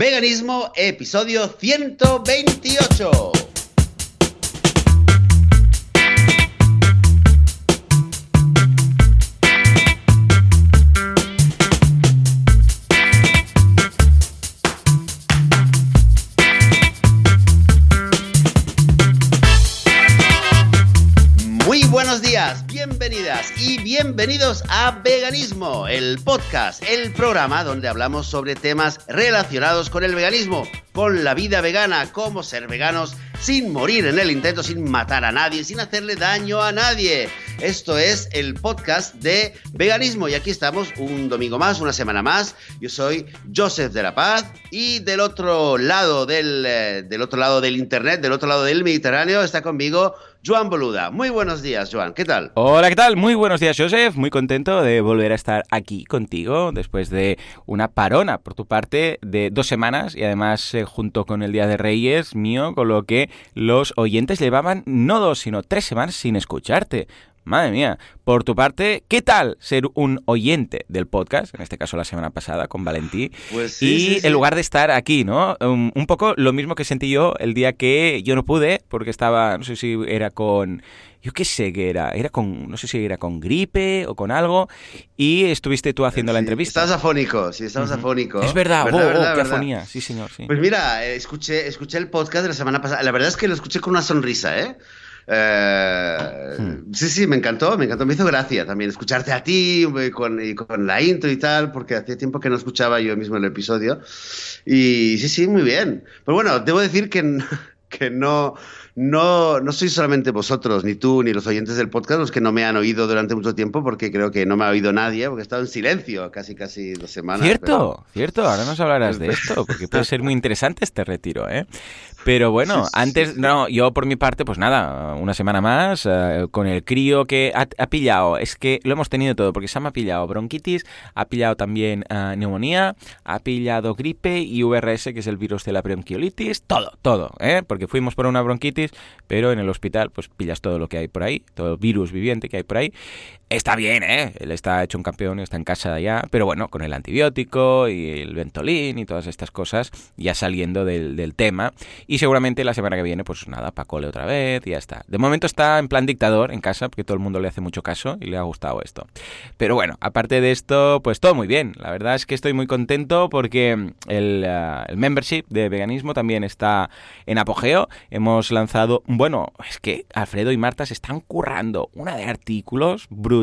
Veganismo, episodio 128. Bienvenidos a Veganismo, el podcast, el programa donde hablamos sobre temas relacionados con el veganismo, con la vida vegana, cómo ser veganos sin morir en el intento, sin matar a nadie, sin hacerle daño a nadie. Esto es el podcast de veganismo y aquí estamos un domingo más, una semana más. Yo soy Joseph de la Paz y del otro lado del, eh, del otro lado del internet, del otro lado del Mediterráneo está conmigo Joan Boluda. Muy buenos días, Joan. ¿Qué tal? Hola, ¿qué tal? Muy buenos días, Joseph. Muy contento de volver a estar aquí contigo después de una parona por tu parte de dos semanas y además eh, junto con el Día de Reyes mío, con lo que los oyentes llevaban no dos, sino tres semanas sin escucharte. Madre mía. Por tu parte, ¿qué tal ser un oyente del podcast? En este caso la semana pasada con Valentí. Pues sí, y sí, sí. en lugar de estar aquí, ¿no? Um, un poco lo mismo que sentí yo el día que yo no pude, porque estaba, no sé si era con yo qué sé qué era, era con, no sé si era con gripe o con algo, y estuviste tú haciendo la Sí, entrevista. Estabas afónico, sí, estabas afónico. Es verdad, oh, oh, verdad, qué verdad. afonía, sí señor, sí. Pues mira, eh, escuché, escuché el podcast de la semana pasada. La verdad es que lo escuché con una sonrisa, ¿eh? Eh, Hmm. Sí, sí, me encantó, me encantó, me hizo gracia también escucharte a ti y con, y con la intro y tal, porque hacía tiempo que no escuchaba yo mismo el episodio. Y sí, sí, muy bien. Pero bueno, debo decir que, que no, no, no sois solamente vosotros, ni tú, ni los oyentes del podcast, los que no me han oído durante mucho tiempo, porque creo que no me ha oído nadie, porque he estado en silencio casi, casi dos semanas. pero- Cierto, cierto, ahora nos hablarás de esto, porque puede ser muy interesante este retiro, ¿eh? Pero bueno, antes, no, yo por mi parte, pues nada, una semana más, eh, con el crío que ha, ha pillado, es que lo hemos tenido todo, porque Sam ha pillado bronquitis, ha pillado también eh, neumonía, ha pillado gripe y VRS, que es el virus de la bronquiolitis, todo, todo, ¿eh? Porque fuimos por una bronquitis, pero en el hospital, pues pillas todo lo que hay por ahí, todo el virus viviente que hay por ahí. Está bien, ¿eh? Él está hecho un campeón, está en casa ya, pero bueno, con el antibiótico y el ventolín y todas estas cosas, ya saliendo del, del tema. Y seguramente la semana que viene, pues nada, Pacole otra vez y ya está. De momento está en plan dictador en casa, porque todo el mundo le hace mucho caso y le ha gustado esto. Pero bueno, aparte de esto, pues todo muy bien. La verdad es que estoy muy contento porque el, ah, el membership de veganismo también está en apogeo. Hemos lanzado, bueno, es que Alfredo y Marta se están currando una de artículos brutal.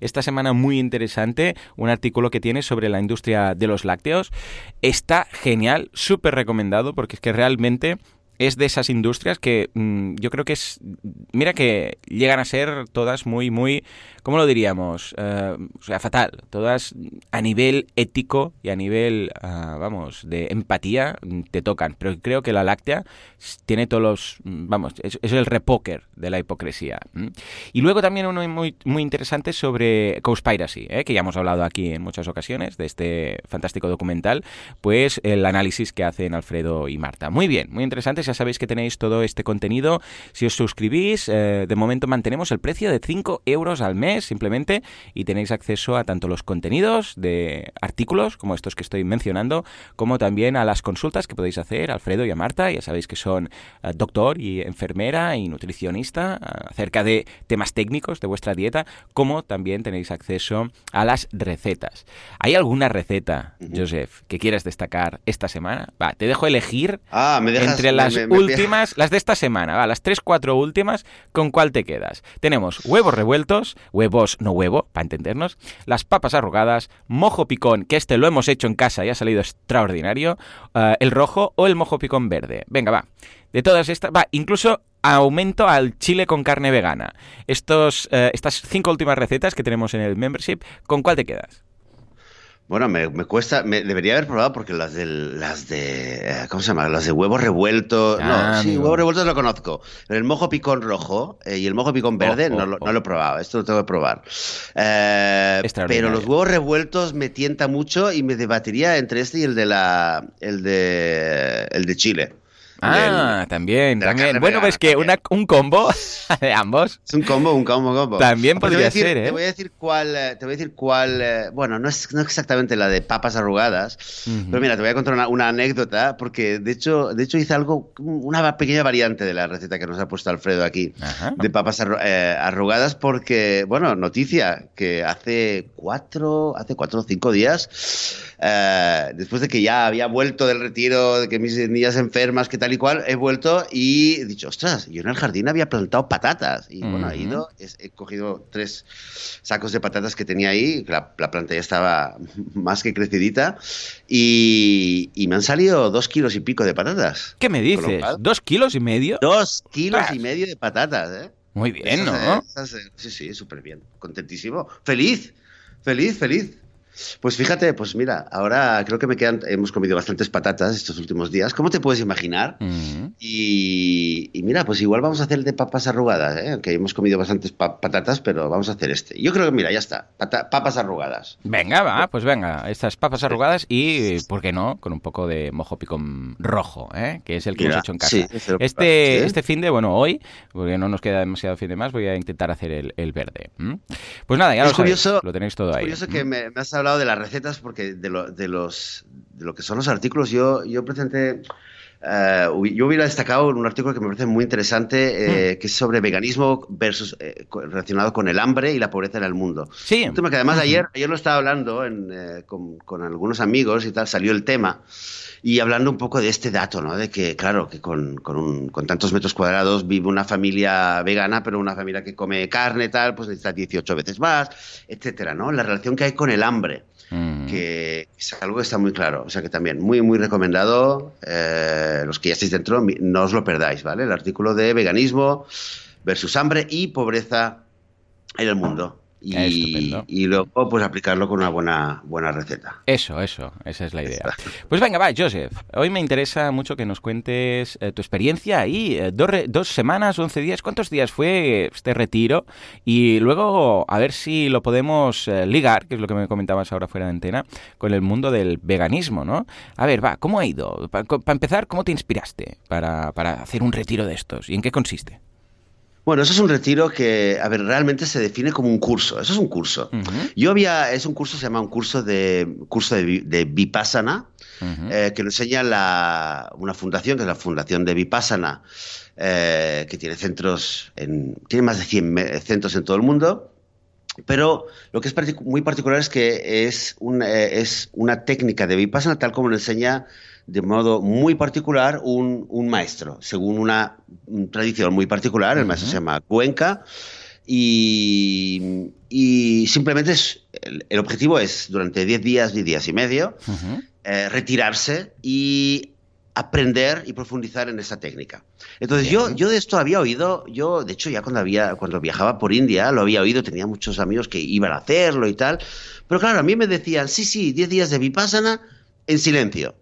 Esta semana muy interesante, un artículo que tiene sobre la industria de los lácteos. Está genial, súper recomendado porque es que realmente es de esas industrias que mm, yo creo que es. Mira que llegan a ser todas muy, muy. ¿Cómo lo diríamos? Eh, o sea, fatal. Todas a nivel ético y a nivel, ah, vamos, de empatía te tocan. Pero creo que la láctea tiene todos los. mm, Vamos, es, el repóker de la hipocresía. Y luego también uno muy, muy interesante sobre Conspiracy, ¿eh? que ya hemos hablado aquí en muchas ocasiones de este fantástico documental. Pues el análisis que hacen Alfredo y Marta. Muy bien, muy interesante. Ya sabéis que tenéis todo este contenido. Si os suscribís, eh, de momento mantenemos el precio de 5 euros al mes simplemente y tenéis acceso a tanto los contenidos de artículos como estos que estoy mencionando, como también a las consultas que podéis hacer a Alfredo y a Marta. Ya sabéis que son eh, doctor y enfermera y nutricionista eh, acerca de temas técnicos de vuestra dieta, como también tenéis acceso a las recetas. ¿Hay alguna receta, Joseph, que quieras destacar esta semana? Va, te dejo elegir Ah, me dejas... entre las me- me- últimas, las de esta semana, va, las tres, cuatro últimas, ¿con cuál te quedas? Tenemos huevos revueltos, huevos no huevo, para entendernos, las papas arrugadas, mojo picón, que este lo hemos hecho en casa y ha salido extraordinario, eh, el rojo o el mojo picón verde. Venga, va. De todas estas, va, incluso aumento al chile con carne vegana. Estos, eh, estas cinco últimas recetas que tenemos en el membership, ¿con cuál te quedas? Bueno, me, me cuesta, me debería haber probado porque las del, las de, eh, ¿cómo se llama? Las de huevos revueltos. Ah, no, sí, amigo. huevos revueltos lo conozco. Pero el mojo picón rojo eh, y el mojo picón verde Oh, oh, no, lo, oh. no lo he probado. Esto lo tengo que probar. Eh, pero los huevos revueltos me tienta mucho y me debatiría entre este y el de la, el de, el de Chile. Ah, también, también. Bueno, pues que una, un combo de ambos. Es un combo, un combo, un combo. También podría ser, ¿eh? Te voy a decir cuál, eh, te voy a decir cuál, eh, bueno, no es, no exactamente la de papas arrugadas, pero mira, te voy a contar una, anécdota, porque de hecho, de hecho hice algo, una pequeña variante de la receta que nos ha puesto Alfredo aquí, de papas eh, arrugadas, porque, bueno, noticia, que hace cuatro, hace cuatro o cinco días eh, después de que ya había vuelto del retiro, de que mis niñas enfermas, que tal y cual, he vuelto y he dicho, ostras, yo en el jardín había plantado patatas. Y bueno, he ido, he, cogido tres sacos de patatas que tenía ahí, la, planta ya estaba más que crecidita, y, me han salido dos kilos y pico de patatas. ¿Qué me dices? ¿Dos kilos y medio? Dos kilos y medio de patatas, ¿eh? Muy bien, ¿no? sí, sí, súper bien. Contentísimo. Feliz, feliz, feliz. Pues fíjate, pues mira, ahora creo que me quedan, hemos comido bastantes patatas estos últimos días, ¿cómo te puedes imaginar? y, mira, pues igual vamos a hacer el de papas arrugadas, ¿eh? que hemos comido bastantes patatas, pero vamos a hacer este. Yo creo que mira, ya está, papas arrugadas. Venga, va, pues venga, estas papas arrugadas y, ¿por qué no? Con un poco de mojo picón rojo, ¿eh? que es el que hemos hecho en casa. este, este fin de, bueno, hoy, porque no nos queda demasiado fin de más, voy a intentar hacer el, verde. Pues nada, ya lo, curioso, lo tenéis todo ahí. Curioso que me, me has hablado de las recetas porque de lo, de los, de lo que son los artículos yo, yo presenté... Eh, yo hubiera destacado un artículo que me parece muy interesante, eh, mm. que es sobre veganismo versus eh, relacionado con el hambre y la pobreza en el mundo. Sí. Un tema que además ayer, ayer lo estaba hablando con, con, algunos amigos y tal, salió el tema. Y hablando un poco de este dato, ¿no? De que, claro, que con, con, un, con tantos metros cuadrados vive una familia vegana, pero una familia que come carne, tal, pues necesita 18 veces más, etcétera, ¿no? La relación que hay con el hambre, mm. que es algo que está muy claro. O sea que también, muy, muy recomendado, eh, los que ya estéis dentro, no os lo perdáis, ¿vale? El artículo de veganismo versus hambre y pobreza en el mundo. Y, luego pues aplicarlo con una buena, buena receta. Eso, eso, esa es la idea. Pues venga, va, Joseph. Hoy me interesa mucho que nos cuentes eh, tu experiencia ahí. Eh, dos, dos, semanas, once días. ¿Cuántos días fue este retiro? Y luego a ver si lo podemos eh, ligar, que es lo que me comentabas ahora fuera de antena, con el mundo del veganismo, ¿no? A ver, va, ¿cómo ha ido? Para empezar, ¿cómo te inspiraste para, para hacer un retiro de estos? ¿Y en qué consiste? Bueno, eso es un retiro que, a ver, realmente se define como un curso. Eso es un curso. Yo había, es un curso, se llama un curso de curso de, Vipassana, eh, que lo enseña la, una fundación, que es la Fundación de Vipassana, eh, que tiene centros, en, tiene más de 100 centros en todo el mundo. Pero lo que es muy particular es que es, un, eh, es una técnica de Vipassana tal como lo enseña de modo muy particular un, un maestro, según una tradición muy particular. El maestro se llama Cuenca. Y, y simplemente es, el, objetivo es durante 10 días, 10 días y medio, eh, retirarse y aprender y profundizar en esa técnica. Entonces yo, yo de esto había oído, yo de hecho ya cuando, había, cuando viajaba por India lo había oído, tenía muchos amigos que iban a hacerlo y tal, pero claro, a mí me decían, sí, sí, 10 días de vipassana en silencio.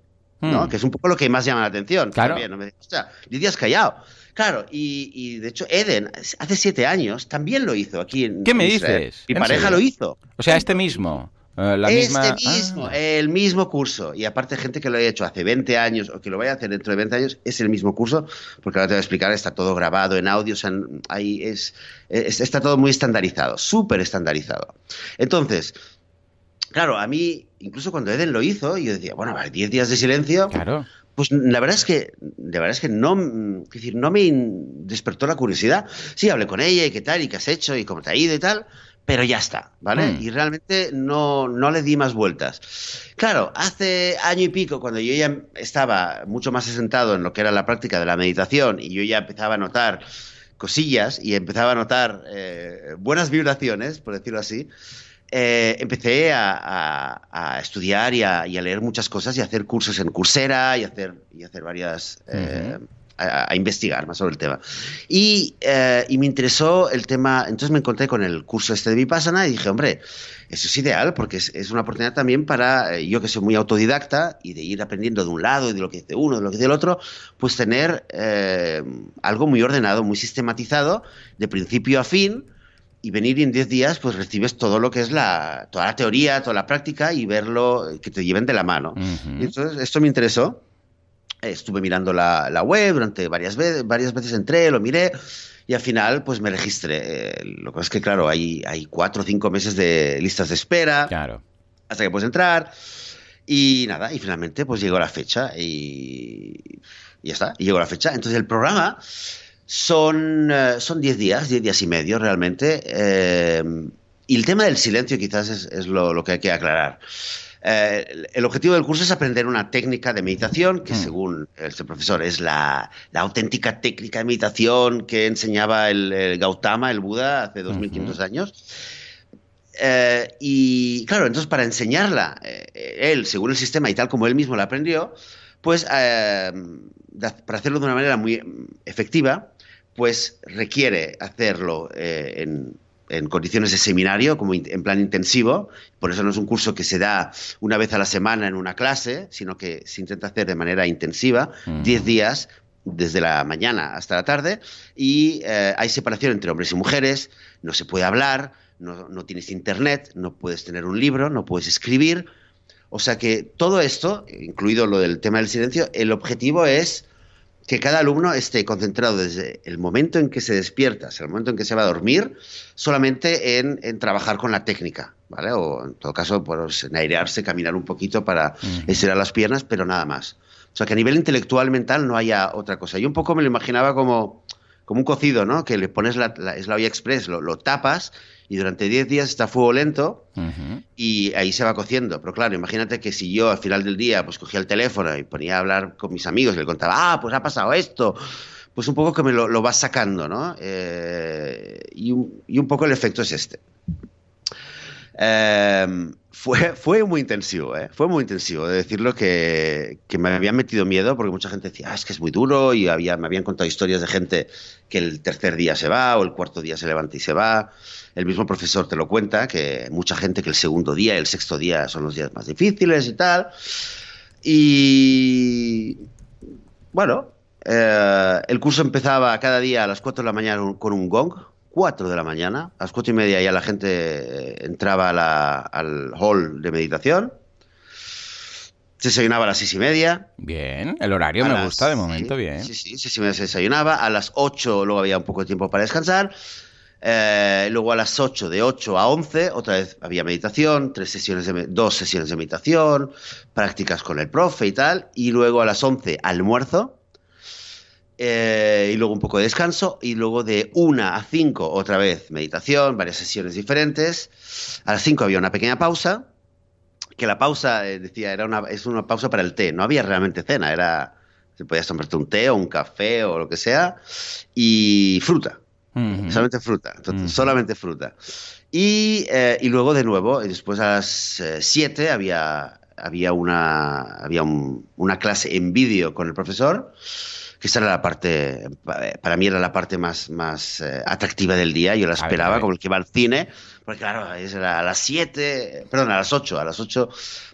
¿No? Hmm. Que es un poco lo que más llama la atención. Claro. También, ¿no? Me Lidia callado. Claro, y, de hecho Eden hace siete años también lo hizo aquí en ¿Qué me dices? Mi pareja lo hizo. O sea, este mismo. La este mismo, ah. el mismo curso. Y aparte, gente que lo haya hecho hace 20 años o que lo vaya a hacer dentro de 20 años, es el mismo curso, porque ahora te voy a explicar, está todo grabado en audio, ahí es, está todo muy estandarizado, súper estandarizado. Entonces, claro, a mí, incluso cuando Eden lo hizo, yo decía, bueno, 10 días de silencio. Claro. Pues la verdad es que, la verdad es que no, decir, no me despertó la curiosidad. Sí, hablé con ella y qué tal, y qué has hecho, y cómo te ha ido y tal, pero ya está, ¿vale? Mm. Y realmente no, no le di más vueltas. Claro, hace año y pico, cuando yo ya estaba mucho más asentado en lo que era la práctica de la meditación y yo ya empezaba a notar cosillas y empezaba a notar eh, buenas vibraciones, por decirlo así, eh, empecé a, estudiar y a, leer muchas cosas y a hacer cursos en Coursera y hacer, y hacer varias... Eh, a, investigar más sobre el tema. Y, eh, y, me interesó el tema, entonces me encontré con el curso este de Vipassana y dije, hombre, eso es ideal porque es, es una oportunidad también para, yo que soy muy autodidacta y de ir aprendiendo de un lado y de lo que dice uno, de lo que dice el otro, pues tener algo muy ordenado, muy sistematizado, de principio a fin, y venir en 10 días, pues recibes todo lo que es la, toda la teoría, toda la práctica y verlo, que te lleven de la mano. entonces, esto me interesó. estuve mirando la, la, web durante varias veces, varias veces entré, lo miré y al final pues me registré. Eh, lo que pasa es que, claro, hay, hay cuatro o cinco meses de listas de espera Claro. hasta que puedes entrar. Y nada, y finalmente pues llegó la fecha y, y ya está, y llegó la fecha. Entonces el programa son eh, son 10 días, 10 días y medio realmente. eh, y el tema del silencio quizás es, es lo, lo que hay que aclarar. Eh, el- objetivo del curso es aprender una técnica de meditación que, Mm. según este profesor, es la, la auténtica técnica de meditación que enseñaba el, el Gautama, el Buda, hace 2500 años. Eh, y claro, entonces para enseñarla, eh, él, según el sistema y tal como él mismo la aprendió, pues eh, para hacerlo de una manera muy efectiva, pues requiere hacerlo eh, en, en condiciones de seminario, como in- en plan intensivo. Por eso no es un curso que se da una vez a la semana en una clase, sino que se intenta hacer de manera intensiva, Ujú. 10 días desde la mañana hasta la tarde y eh, hay separación entre hombres y mujeres, no se puede hablar, no, no tienes internet, no puedes tener un libro, no puedes escribir. O sea que todo esto, incluido lo del tema del silencio, el objetivo es que cada alumno esté concentrado desde el momento en que se despierta hasta el momento en que se va a dormir, solamente en, en trabajar con la técnica, ¿vale? O en todo caso, pues, en airearse, caminar un poquito para estirar las piernas, pero nada más. O sea, que a nivel intelectual, mental, no haya otra cosa. Yo un poco me lo imaginaba como, como un cocido, ¿no? Que le pones la, la- es la olla express, lo, lo tapas y durante 10 días está a fuego lento y ahí se va cociendo. Pero claro, imagínate que si yo al final del día pues cogía el teléfono y ponía a hablar con mis amigos y le contaba, ah, pues ha pasado esto, pues un poco que me lo, lo vas sacando, ¿no? Eh, y, un, y un poco el efecto es este. Eh, fue, fue muy intensivo, ¿eh? Fue muy intensivo. De decirlo que, que me habían metido miedo porque mucha gente decía, ah, es que es muy duro y había, me habían contado historias de gente que el tercer día se va o el cuarto día se levanta y se va. El mismo profesor te lo cuenta, que mucha gente que el segundo día y el sexto día son los días más difíciles y tal. Y bueno, eh, el curso empezaba cada día a las 4 de la mañana con un gong. 4 de la mañana. A las 4 y media ya la gente eh, entraba a la- al hall de meditación. Se desayunaba a las 6 y media. Bien, el horario A me las- gusta de momento, sí, bien. Sí, sí, sí, sí, se desayunaba. A las 8 luego había un poco de tiempo para descansar. Eh, luego a las 8, de 8 a 11, otra vez había meditación, tres sesiones de, dos sesiones de meditación, prácticas con el profe y tal. Y luego a las 11, almuerzo. Eh, y luego un poco de descanso. Y luego de 1 a 5, otra vez meditación, varias sesiones diferentes. A las 5 había una pequeña pausa. Que la pausa, eh, decía, era una, es una pausa para el té. No había realmente cena, era. Se podías tomarte un té o un café o lo que sea. Y fruta. Ujú. Solamente fruta. Entonces, Ujú. solamente fruta. Y, eh, y luego de nuevo, después a las 7 había, había, una, había un- una clase en vídeo con el profesor, que esa era la parte, pa- para mí era la parte más, más eh, atractiva del día. Yo la A ver, esperaba a ver. como el que va al cine, porque claro, es era a las 7, perdón, a las 8, a las 8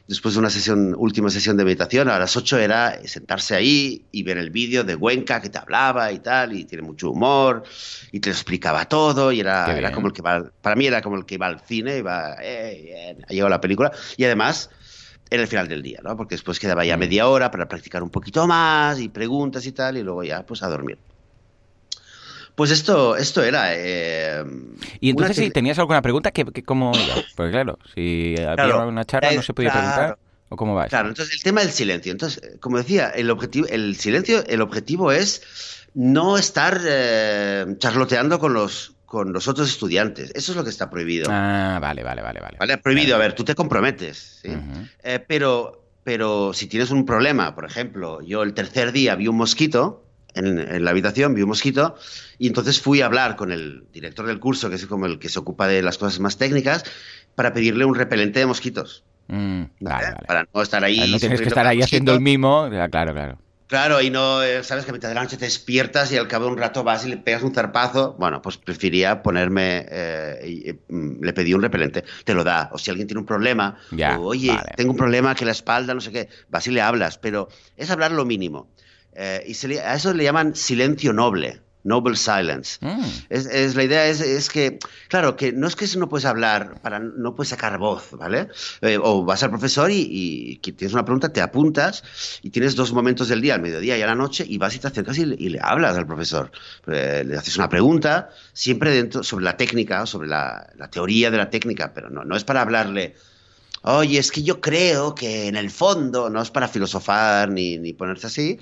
después de una sesión, última sesión de meditación, a las 8 era sentarse ahí y ver el vídeo de Cuenca que te hablaba y tal, y tiene mucho humor, y te lo explicaba todo, y era, era como el que va, para mí era como el que va al cine, y va, eh, ha llegado la película, y además era el final del día, ¿no? Porque después quedaba ya Mm. media hora para practicar un poquito más, y preguntas y tal, y luego ya, pues a dormir. Pues esto, esto era... eh, Y entonces, si que- tenías alguna pregunta, ¿qué, qué- cómo iba? Porque claro, si había Claro, una charla no se podía claro. preguntar. ¿O cómo va eso? Claro, entonces el tema del silencio. Entonces, eh, como decía, el objetivo, el silencio, el objetivo es no estar eh, charloteando con los con los otros estudiantes. Eso es lo que está prohibido. Ah, vale, vale, vale. vale. ¿Vale? Prohibido, a Vale. ver, tú te comprometes. ¿sí? Ujú. Eh, pero, pero si tienes un problema, por ejemplo, yo el tercer día vi un mosquito en, en la habitación, vi un mosquito, y entonces fui a hablar con el director del curso, que es como el que se ocupa de las cosas más técnicas, para pedirle un repelente de mosquitos. Mm, vale, ¿eh? vale. Para no estar ahí. Ah, no tienes que estar ahí haciendo el mimo. Claro, claro. Claro, y no, eh, sabes que a mitad de la noche te despiertas y al cabo de un rato vas y le pegas un zarpazo. Bueno, pues prefería ponerme, eh, y, eh, mm, le pedí un repelente, te lo da. O si alguien tiene un problema, Ya, o, oye, vale. tengo un problema que la espalda, no sé qué, vas y le hablas, pero es hablar lo mínimo. Eh, y se le- a eso le llaman silencio noble. Noble Silence. Mm. Es, la idea es, que, claro, que no es que no puedes hablar, para, no puedes sacar voz, ¿vale? Eh, o vas al profesor y, tienes una pregunta, te apuntas y tienes dos momentos del día, al mediodía y a la noche, y vas y te acercas y, le hablas al profesor. Eh, le haces una pregunta, siempre dentro, sobre la técnica, sobre la, teoría de la técnica, pero no, no es para hablarle oye, es que yo creo que en el fondo, no es para filosofar ni, ni ponerse así,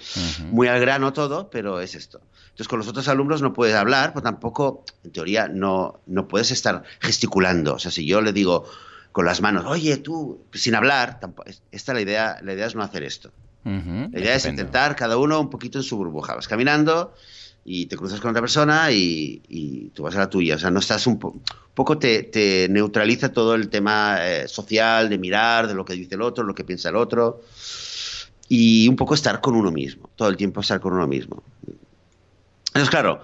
muy al grano todo, pero es esto. Entonces, con los otros alumnos no puedes hablar, pues tampoco, en teoría, no, no puedes estar gesticulando. O sea, si yo le digo con las manos, oye, tú, sin hablar, tampoco, esta la idea, la idea es no hacer esto. la idea es intentar cada uno un poquito en su burbuja. Vas caminando y te cruzas con otra persona y, tú vas a la tuya. O sea, no estás un, poco, te, neutraliza todo el tema eh, social, de mirar, de lo que dice el otro, lo que piensa el otro. Y un poco estar con uno mismo, todo el tiempo estar con uno mismo. Entonces, claro,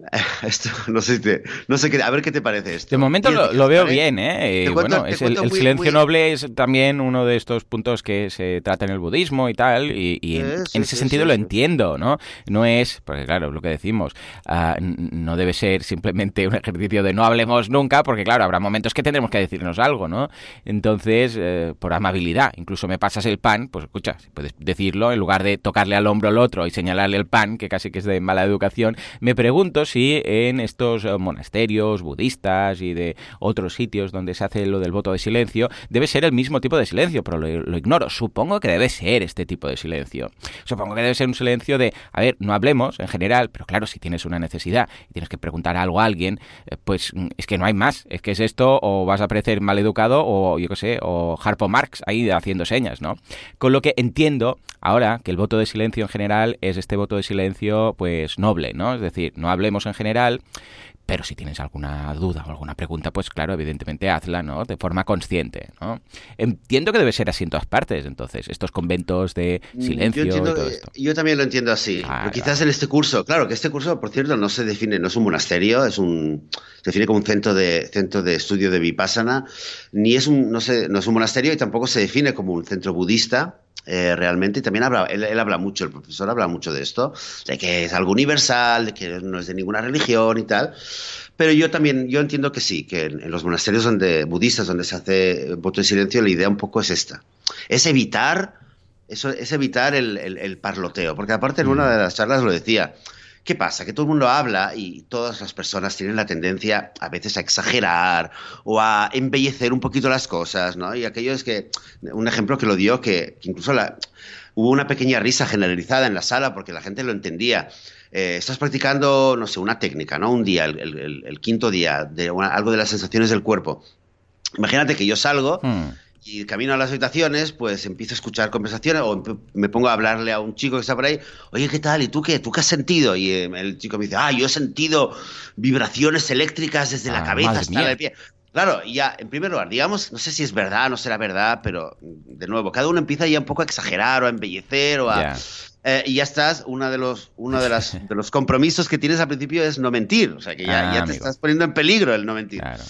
Esto, no sé, no sé qué, a ver qué te parece esto. De momento lo, veo bien, ¿eh? bueno, el, silencio noble es también uno de estos puntos que se trata en el budismo y tal, y, en, ese sentido lo entiendo, ¿no? No es, porque claro, lo que decimos, ah, no debe ser simplemente un ejercicio de no hablemos nunca, porque claro, habrá momentos que tendremos que decirnos algo, ¿no? Entonces, eh, por amabilidad, incluso me pasas el pan, pues escucha, puedes decirlo, en lugar de tocarle al hombro al otro y señalarle el pan, que casi que es de mala educación, me pregunto si en estos eh, monasterios budistas y de otros sitios donde se hace lo del voto de silencio, debe ser el mismo tipo de silencio, pero lo, ignoro. Supongo que debe ser este tipo de silencio. Supongo que debe ser un silencio de, a ver, no hablemos en general, pero claro, si tienes una necesidad y tienes que preguntar algo a alguien, eh, pues mm, es que no hay más. Es que es esto, o vas a parecer mal educado, o yo qué sé, o Harpo Marx ahí haciendo señas, ¿no? Con lo que entiendo ahora que el voto de silencio en general es este voto de silencio, pues noble, ¿no? Es decir, no hablemos en general, pero si tienes alguna duda o alguna pregunta, pues claro, evidentemente hazla, ¿no? De forma consciente, ¿no? Entiendo que debe ser así en todas partes, entonces, estos conventos de mm, silencio yo, y todo esto. yo también lo entiendo así. Quizás en este curso, claro, que este curso, por cierto, no se define, no es un monasterio, es un se define como un centro de centro de estudio de vipassana, ni es un no sé, no es un monasterio y tampoco se define como un centro budista eh, realmente, y también habla, él, habla mucho, el profesor habla mucho de esto, de que es algo universal, de que no es de ninguna religión y tal. Pero yo también, yo entiendo que sí, que en, los monasterios donde, budistas donde se hace voto de silencio, la idea un poco es esta. Es evitar, eso, es evitar el, el parloteo. Porque aparte en una mm. de las charlas lo decía, ¿Qué pasa? Que todo el mundo habla y todas las personas tienen la tendencia a veces a exagerar o a embellecer un poquito las cosas, ¿no? Y aquello es que, un ejemplo que lo dio, que, incluso hubo una pequeña risa generalizada en la sala porque la gente lo entendía. Eh, estás practicando, no sé, una técnica, ¿no? Un día, el, quinto día, de algo de las sensaciones del cuerpo. Imagínate que yo salgo hmm y camino a las habitaciones, pues empiezo a escuchar conversaciones o me pongo a hablarle a un chico que está por ahí, oye, ¿qué tal? ¿Y tú qué? ¿Tú qué has sentido? Y eh, el chico me dice, ah, yo he sentido vibraciones eléctricas desde la ah, cabeza hasta el pie. Claro, ya, en primer lugar, digamos, no sé si es verdad, no será verdad, pero de nuevo, cada uno empieza ya un poco a exagerar o a embellecer o a... Eh, y ya estás, uno de los, uno de, las, de los compromisos que tienes al principio es no mentir, o sea que ya, ya ah, te estás poniendo en peligro el no mentir. Claro.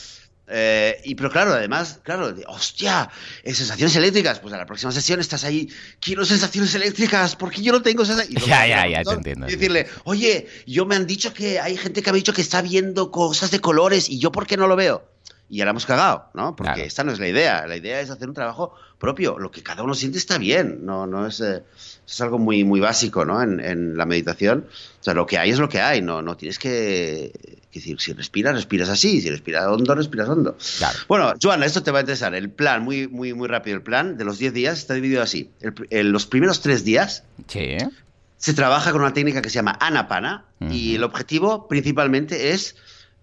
Eh, y pero claro, además, claro, hostia, sensaciones eléctricas. Pues a la próxima sesión estás ahí, quiero sensaciones eléctricas, porque yo no tengo sensaciones. Ya, ya, ya, te entiendo. Y decirle, oye, yo me han dicho que hay gente que me ha dicho que está viendo cosas de colores y yo, ¿por qué no lo veo? Y ya la hemos cagado, ¿no? Porque esta no es la idea. La idea es hacer un trabajo propio. Lo que cada uno siente está bien. No, no es. Eh, es algo muy, muy básico ¿no? en, la meditación. O sea, lo que hay es lo que hay, no, no tienes que, decir, si respiras, respiras así, si respiras hondo, respiras hondo. Bueno, Joana, esto te va a interesar. El plan, muy, muy, muy rápido, el plan de los 10 días está dividido así. los primeros 3 días se trabaja con una técnica que se llama anapana y el objetivo principalmente es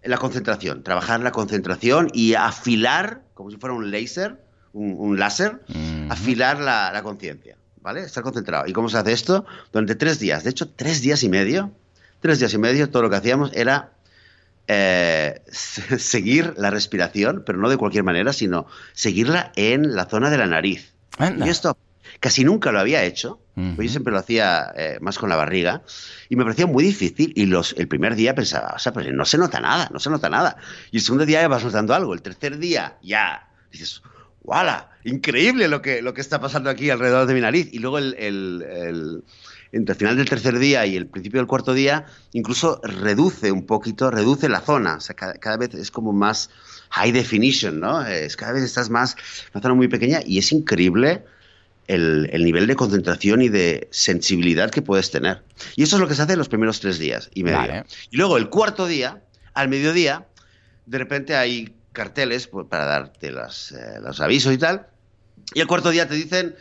la concentración, trabajar la concentración y afilar, como si fuera un láser, un, láser, afilar la, la conciencia. ¿vale? Estar concentrado. ¿Y cómo se hace esto? Durante tres días. De hecho, tres días y medio, tres días y medio, todo lo que hacíamos era eh, seguir la respiración, pero no de cualquier manera, sino seguirla en la zona de la nariz. Y esto casi nunca lo había hecho. Yo siempre lo hacía eh, más con la barriga y me parecía muy difícil. Y los, el primer día pensaba, o sea, pues no se nota nada, no se nota nada. Y el segundo día ya vas notando algo. El tercer día ya dices, ¡Wala! Increíble lo que, lo que está pasando aquí alrededor de mi nariz. Y luego el, el, entre el final del tercer día y el principio del cuarto día, incluso reduce un poquito, reduce la zona. O sea, cada, vez es como más high definition, ¿no? Es, cada vez estás más, una zona muy pequeña y es increíble el, nivel de concentración y de sensibilidad que puedes tener. Y eso es lo que se hace en los primeros tres días y medio. Y luego el cuarto día, al mediodía, de repente hay carteles pues, para darte los, eh, los avisos y tal. Y el cuarto día te dicen,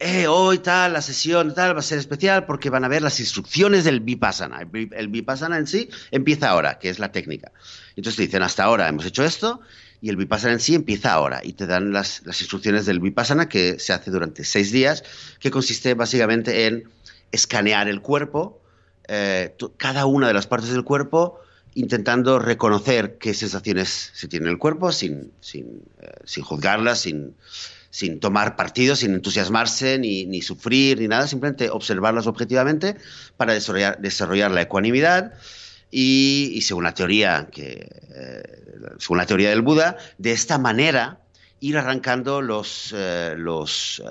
eh, hoy tal, la sesión tal va a ser especial porque van a ver las instrucciones del Vipassana. El, Vipassana en sí empieza ahora, que es la técnica. Entonces te dicen, hasta ahora hemos hecho esto y el Vipassana en sí empieza ahora y te dan las, instrucciones del Vipassana que se hace durante seis días, que consiste básicamente en escanear el cuerpo, eh, cada una de las partes del cuerpo, intentando reconocer qué sensaciones se tiene en el cuerpo sin, sin, eh, sin juzgarlas, sin, sin tomar partido, sin entusiasmarse, ni, ni, sufrir, ni nada, simplemente observarlas objetivamente para desarrollar, desarrollar la ecuanimidad y, según la teoría que, eh, según la teoría del Buda, de esta manera ir arrancando los, eh, los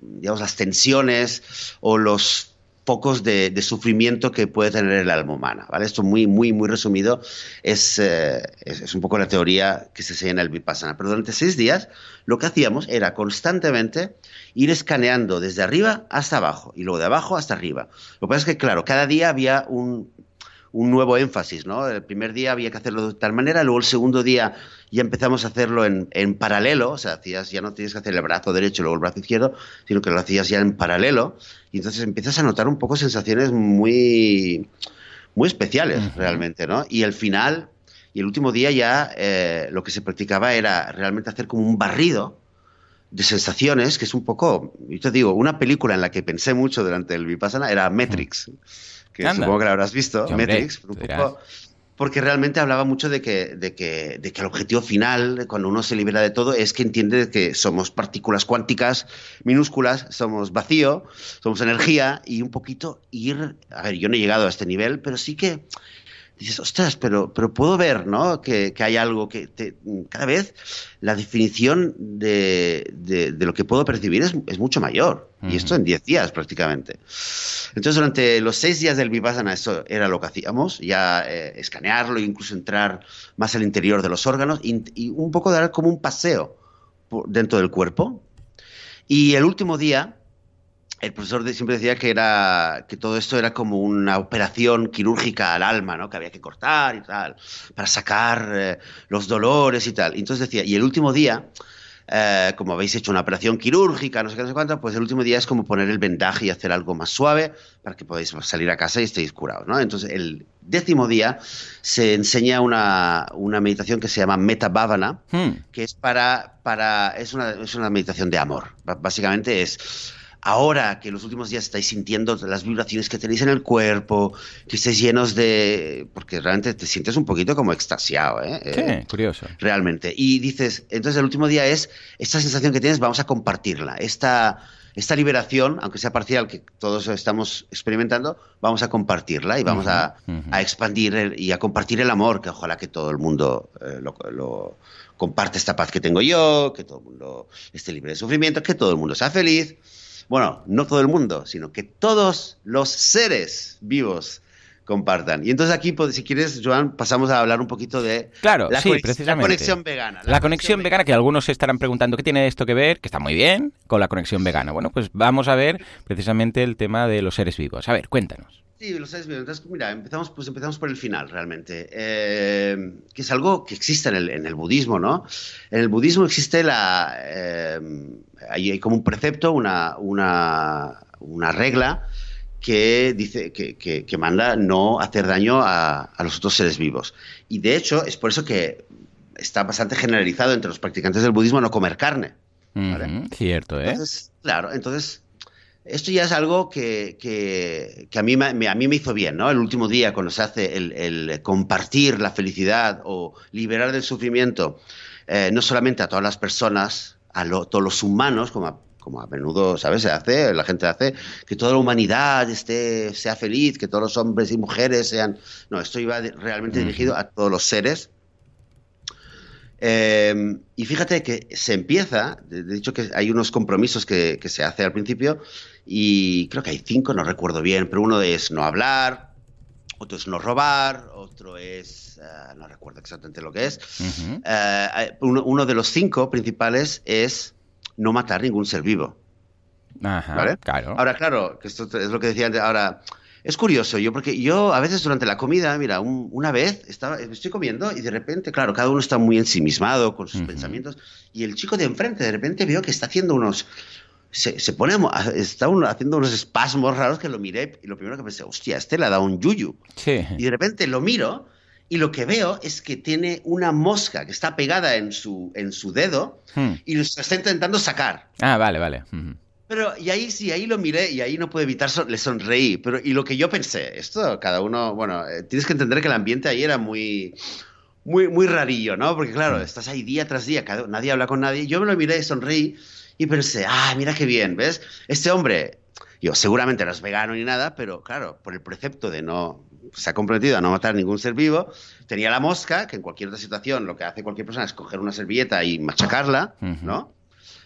digamos, las tensiones o los pocos de, sufrimiento que puede tener el alma humana. ¿vale? Esto muy, muy, muy resumido es, eh, es, un poco la teoría que se enseña en el Vipassana. Pero durante seis días lo que hacíamos era constantemente ir escaneando desde arriba hasta abajo y luego de abajo hasta arriba. Lo que pasa es que, claro, cada día había un, un nuevo énfasis, ¿no? El primer día había que hacerlo de tal manera, luego el segundo día ya empezamos a hacerlo en, en paralelo, o sea, hacías, ya no tienes que hacer el brazo derecho y luego el brazo izquierdo, sino que lo hacías ya en paralelo, y entonces empiezas a notar un poco sensaciones muy, muy especiales realmente, ¿no? Y el final, y el último día ya eh, lo que se practicaba era realmente hacer como un barrido, de sensaciones, que es un poco, yo te digo, una película en la que pensé mucho durante el Vipassana era Matrix que supongo que la habrás visto, Matrix, porque realmente hablaba mucho de que, de, que, de que el objetivo final, cuando uno se libera de todo, es que entiende que somos partículas cuánticas minúsculas, somos vacío, somos energía y un poquito ir, a ver, yo no he llegado a este nivel, pero sí que dices, ostras, pero, pero puedo ver, ¿no? Que, hay algo que cada vez la definición de, de, lo que puedo percibir es, es mucho mayor. Y esto en 10 días prácticamente. Entonces, durante los 6 días del Vipassana, eso era lo que hacíamos, ya eh, escanearlo, incluso entrar más al interior de los órganos y, y un poco dar como un paseo dentro del cuerpo. Y el último día, el profesor siempre decía que era que todo esto era como una operación quirúrgica al alma, ¿no? Que había que cortar y tal para sacar eh, los dolores y tal. entonces decía, y el último día, eh, como habéis hecho una operación quirúrgica, no sé qué, no sé cuánto, pues el último día es como poner el vendaje y hacer algo más suave para que podáis salir a casa y estéis curados, ¿no? Entonces el décimo día se enseña una, una meditación que se llama Meta Bhavana, hmm. que es para, para es una, es una meditación de amor. Básicamente es ahora que en los últimos días estáis sintiendo las vibraciones que tenéis en el cuerpo, que estáis llenos de... porque realmente te sientes un poquito como extasiado, ¿eh? Sí, eh, curioso. Realmente. Y dices, entonces el último día es, esta sensación que tienes, vamos a compartirla. Esta, esta liberación, aunque sea parcial, que todos estamos experimentando, vamos a compartirla y vamos a, expandir y a compartir el amor, que ojalá que todo el mundo eh, lo, lo comparte esta paz que tengo yo, que todo el mundo esté libre de sufrimiento, que todo el mundo sea feliz bueno, no todo el mundo, sino que todos los seres vivos compartan. Y entonces aquí, pues, si quieres, Joan, pasamos a hablar un poquito de claro, la, sí, precisamente. conexión vegana. La, conexión, vegana, que algunos se estarán preguntando qué tiene esto que ver, que está muy bien, con la conexión vegana. Bueno, pues vamos a ver precisamente el tema de los seres vivos. A ver, cuéntanos. Sí, lo sabes bien. Entonces, mira, empezamos, pues empezamos por el final, realmente. Eh, que es algo que existe en el, en el, budismo, ¿no? En el budismo existe la. Eh, hay, como un precepto, una, una, una regla que dice que, que, manda no hacer daño a, a, los otros seres vivos. Y de hecho, es por eso que está bastante generalizado entre los practicantes del budismo no comer carne. cierto, ¿eh? Entonces, claro, entonces esto ya es algo que, a, mí me, a mí me hizo bien, ¿no? El último día, cuando se hace el, compartir la felicidad o liberar del sufrimiento, eh, no solamente a todas las personas, a todos los humanos, como a, como a menudo, ¿sabes? Se hace, la gente hace, que toda la humanidad esté, sea feliz, que todos los hombres y mujeres sean... No, esto iba realmente dirigido a todos los seres Eh, y fíjate que se empieza, de hecho que hay unos compromisos que, que, se hace al principio, y creo que hay cinco, no recuerdo bien, pero uno es no hablar, otro es no robar, otro es, uh, no recuerdo exactamente lo que es. Uh -huh. uh, uno, uno, de los cinco principales es no matar ningún ser vivo. Ajá, ¿vale? claro. Ahora, claro, que esto es lo que decía antes, ahora... Es curioso, yo porque yo a veces durante la comida, mira, un, una vez estaba, estoy comiendo y de repente, claro, cada uno está muy ensimismado con sus uh -huh. pensamientos y el chico de enfrente de repente veo que está haciendo unos, se, se, pone, está uno haciendo unos espasmos raros que lo miré y lo primero que pensé, hostia, este le ha dado un yuyu. Sí. Y de repente lo miro y lo que veo es que tiene una mosca que está pegada en su, en su dedo hmm. y lo está intentando sacar. Ah, vale, vale. Uh -huh. Pero, y ahí sí, ahí lo miré y ahí no pude evitar, son, le sonreí. Pero, y lo que yo pensé, esto cada uno, bueno, eh, tienes que entender que el ambiente ahí era muy, muy, muy rarillo, ¿no? Porque claro, Hmm. estás ahí día tras día, cada, nadie habla con nadie. Yo me lo miré, sonreí y pensé, ah, mira qué bien, ¿ves? Este hombre, yo seguramente no es vegano ni nada, pero claro, por el precepto de no, se ha comprometido a no matar ningún ser vivo, tenía la mosca, que en cualquier otra situación lo que hace cualquier persona es coger una servilleta y machacarla, uh -huh. ¿no?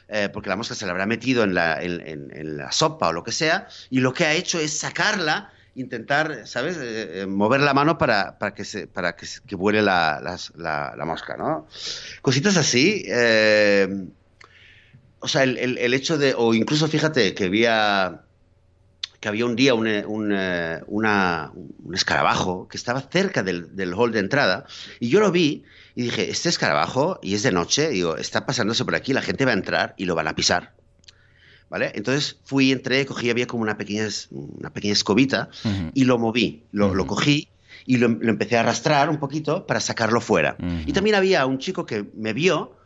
Eh, porque la mosca se la habrá metido en la, en, en, en la, sopa o lo que sea, y lo que ha hecho es sacarla, intentar, ¿sabes?, eh, eh, mover la mano para, para que, se, para que, que vuele la, la, la, mosca, ¿no? Cositas así. Eh, o sea, el, el, el, hecho de, o incluso fíjate que había, que había un día un, un, una, un escarabajo que estaba cerca del, del hall de entrada, y yo lo vi y dije, este escarabajo, y es de noche, digo, está pasándose por aquí, la gente va a entrar y lo van a pisar. ¿Vale? Entonces fui, entré, cogí, había como una pequeña, una pequeña escobita uh -huh. y lo moví, lo, uh -huh. lo cogí y lo, lo, empecé a arrastrar un poquito para sacarlo fuera. Uh -huh. Y también había un chico que me vio,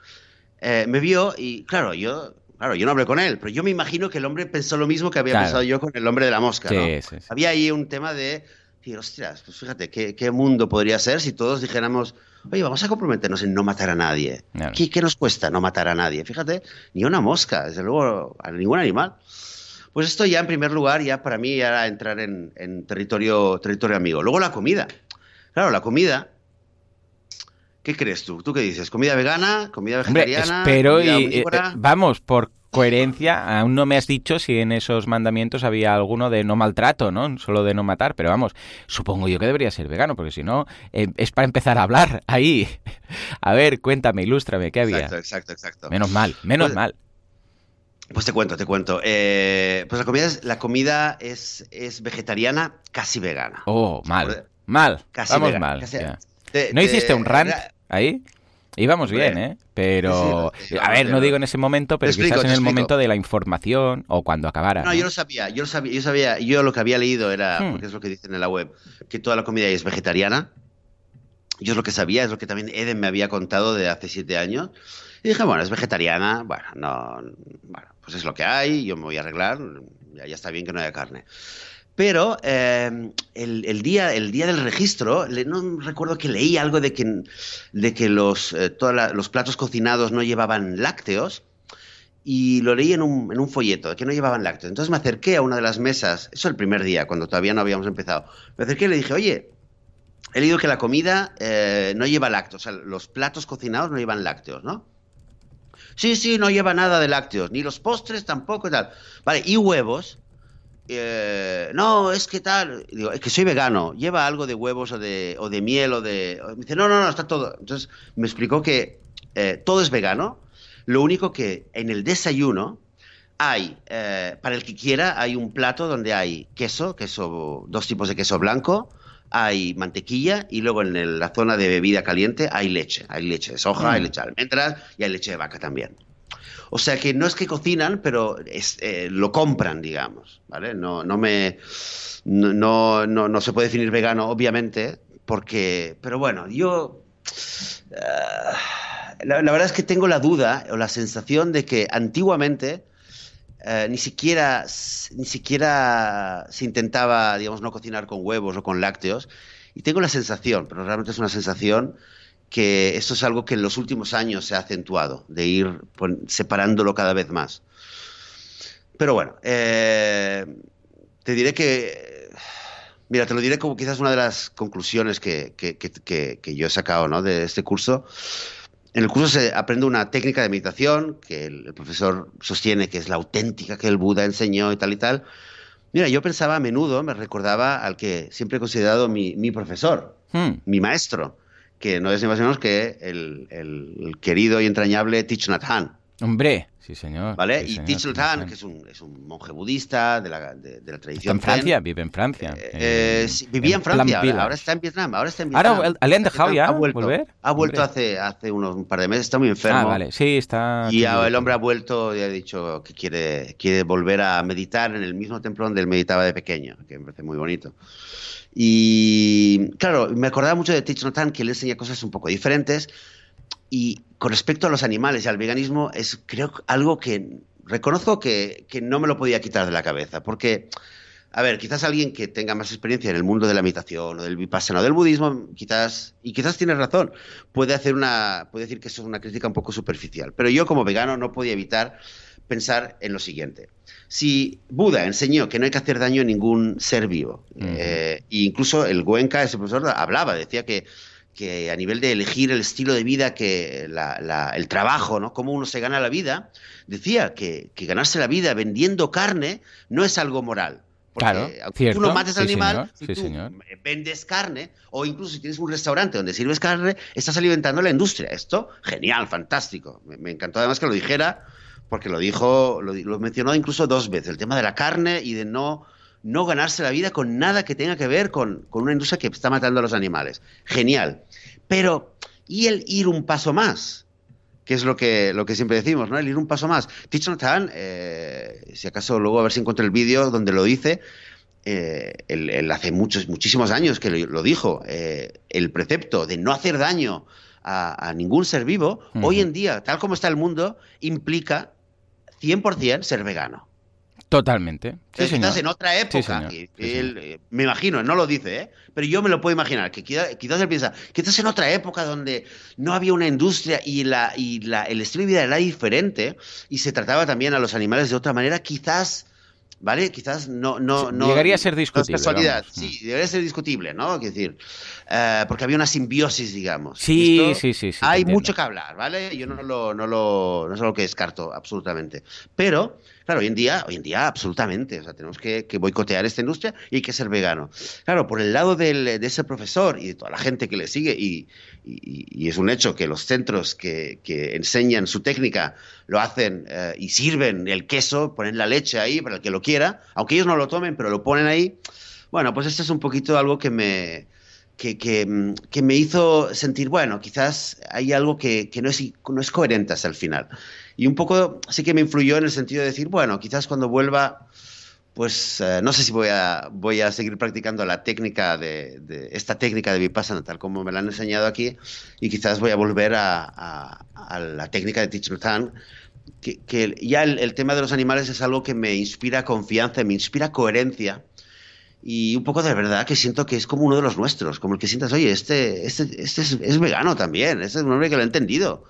eh, me vio y claro, yo, claro, yo no hablé con él, pero yo me imagino que el hombre pensó lo mismo que había claro. pensado yo con el hombre de la mosca. Sí, ¿no? sí, sí. Había ahí un tema de decir, ostras, pues fíjate, ¿qué, ¿qué, mundo podría ser si todos dijéramos, oye, vamos a comprometernos en no matar a nadie? Claro. ¿Qué, ¿Qué, nos cuesta no matar a nadie? Fíjate, ni una mosca, desde luego, a ningún animal. Pues esto ya en primer lugar, ya para mí ya era entrar en, en territorio, territorio amigo. Luego la comida. Claro, la comida, ¿Qué crees tú? ¿Tú qué dices? ¿Comida vegana? ¿Comida vegetariana? Hombre, espero y eh, vamos, por coherencia, aún no me has dicho si en esos mandamientos había alguno de no maltrato, ¿no? Solo de no matar, pero vamos, supongo yo que debería ser vegano, porque si no, eh, es para empezar a hablar ahí. A ver, cuéntame, ilústrame, ¿qué había? Exacto, exacto, exacto. Menos mal, menos pues, mal. Pues te cuento, te cuento. Eh, pues la comida, es, la comida es, es, vegetariana, casi vegana. Oh, mal, mal, casi vamos vegana, mal. casi, te, ¿No te, hiciste un rant ahí? Íbamos bien, ¿eh? Pero, sí, sí, a ver, no digo en ese momento, pero explico, quizás en el momento de la información o cuando acabara. No, ¿no? yo lo sabía, yo lo sabía, yo sabía, yo lo que había leído era, hmm. porque es lo que dicen en la web, que toda la comida es vegetariana. Yo es lo que sabía, es lo que también Eden me había contado de hace siete años. Y dije, bueno, es vegetariana, bueno, no, bueno, pues es lo que hay, yo me voy a arreglar, ya, ya está bien que no haya carne. Pero eh, el, día, el día del registro, no recuerdo que leí algo de que, de que los, eh, los platos cocinados no llevaban lácteos y lo leí en un, en un, folleto, que no llevaban lácteos. Entonces me acerqué a una de las mesas, eso el primer día, cuando todavía no habíamos empezado. Me acerqué y le dije, oye, he leído que la comida eh, no lleva lácteos, o sea, los platos cocinados no llevan lácteos, ¿no? Sí, sí, no lleva nada de lácteos, ni los postres tampoco y tal. Vale, y huevos. Eh, no, es que tal, digo, es que soy vegano, lleva algo de huevos o de, o de miel o de... Me dice, no, no, no, está todo. Entonces me explicó que eh, todo es vegano, lo único que en el desayuno hay, eh, para el que quiera, hay un plato donde hay queso, queso, dos tipos de queso blanco, hay mantequilla y luego en el, la zona de bebida caliente hay leche, hay leche de soja, mm. hay leche de almendras y hay leche de vaca también. O sea que no es que cocinan, pero es, eh, lo compran, digamos, ¿vale? No, no me... No, no, no, se puede definir vegano, obviamente, porque... Pero bueno, yo... Uh, la, verdad es que tengo la duda o la sensación de que antiguamente uh, ni siquiera ni siquiera se intentaba, digamos, no cocinar con huevos o con lácteos. Y tengo la sensación, pero realmente es una sensación que esto es algo que en los últimos años se ha acentuado, de ir separándolo cada vez más. Pero bueno, eh, te diré que, mira, te lo diré como quizás una de las conclusiones que, que, que, que yo he sacado ¿no? de este curso. en el curso se aprende una técnica de meditación que el, profesor sostiene que es la auténtica que el Buda enseñó y tal y tal. Mira, yo pensaba a menudo, me recordaba al que siempre he considerado mi, mi profesor, hmm. mi maestro, que no es ni más menos que el, el, querido y entrañable Thich Nhat Hanh. Hombre, sí señor. ¿Vale? y Thich Nhat Hanh, que es un, es un, monje budista de la, de, la tradición. Está en Francia, vive en Francia. Eh, eh, vivía en, Francia, ahora, está en Vietnam. Ahora está en Vietnam. Ahora le han dejado ya ha vuelto, volver. Ha vuelto hace, hace unos un par de meses, está muy enfermo. Ah, vale, sí, está. Y el hombre ha vuelto y ha dicho que quiere, quiere volver a meditar en el mismo templo donde él meditaba de pequeño, que me parece muy bonito. Y claro, me acordaba mucho de Thich Nhat Hanh, que le enseña cosas un poco diferentes. Y con respecto a los animales y al veganismo, es creo algo que reconozco que, que no me lo podía quitar de la cabeza. Porque, a ver, quizás alguien que tenga más experiencia en el mundo de la meditación o del vipassana o del budismo, quizás, y quizás tiene razón, puede, hacer una, puede decir que eso es una crítica un poco superficial. Pero yo, como vegano, no podía evitar pensar en lo siguiente. Si Buda enseñó que no hay que hacer daño a ningún ser vivo, eh, e incluso el Goenka, ese profesor, hablaba, decía que, que a nivel de elegir el estilo de vida, que el trabajo, ¿no? Cómo uno se gana la vida, decía que, ganarse la vida vendiendo carne no es algo moral. Porque claro, tú no mates al animal, si tú vendes carne, o incluso si tienes un restaurante donde sirves carne, estás alimentando la industria. Esto, genial, fantástico. me encantó además que lo dijera porque lo dijo, lo, mencionó incluso dos veces, el tema de la carne y de no, no ganarse la vida con nada que tenga que ver con, una industria que está matando a los animales. Genial. Pero, ¿y el ir un paso más? que es lo que, lo que siempre decimos, ¿no? El ir un paso más. Tich eh, si acaso luego a ver si encuentro el vídeo donde lo dice, eh, él, hace muchos, muchísimos años que lo, dijo, eh, el precepto de no hacer daño a, ningún ser vivo, hoy en día, tal como está el mundo, implica 100% ser vegano. Totalmente. Sí, quizás en otra época, eh, me imagino, no lo dice, ¿eh? pero yo me lo puedo imaginar, que quizás, él piensa, quizás en otra época donde no había una industria y, la, y la, el estilo de vida era diferente y se trataba también a los animales de otra manera, quizás ¿vale? Quizás no... no, no llegaría a ser discutible. casualidad, sí, debería ser discutible, ¿no? Es decir, eh, porque había una simbiosis, digamos. Sí, sí, sí, Hay mucho que hablar, ¿vale? Yo no lo, no lo, no es algo que descarto, absolutamente. Pero, claro, hoy en día, hoy en día, absolutamente. O sea, tenemos que, boicotear esta industria y hay que ser vegano. Claro, por el lado de ese profesor y de toda la gente que le sigue, y, y, es un hecho que los centros que, que enseñan su técnica lo hacen eh, y sirven el queso, ponen la leche ahí para el que lo quiera, aunque ellos no lo tomen, pero lo ponen ahí. Bueno, pues esto es un poquito algo que me, que, mm, que, me hizo sentir, bueno, quizás hay algo que, que, no, es, no es coherente hasta el final. Y un poco sí que me influyó en el sentido de decir, bueno, quizás cuando vuelva pues eh, no sé si voy a, voy a seguir practicando la técnica de, esta técnica de Vipassana tal como me la han enseñado aquí y quizás voy a volver a, la técnica de Thich Nhat que, ya el, tema de los animales es algo que me inspira confianza, me inspira coherencia y un poco de verdad que siento que es como uno de los nuestros, como el que sientas, oye, este, este, este es, es, vegano también, este es un hombre que lo ha entendido.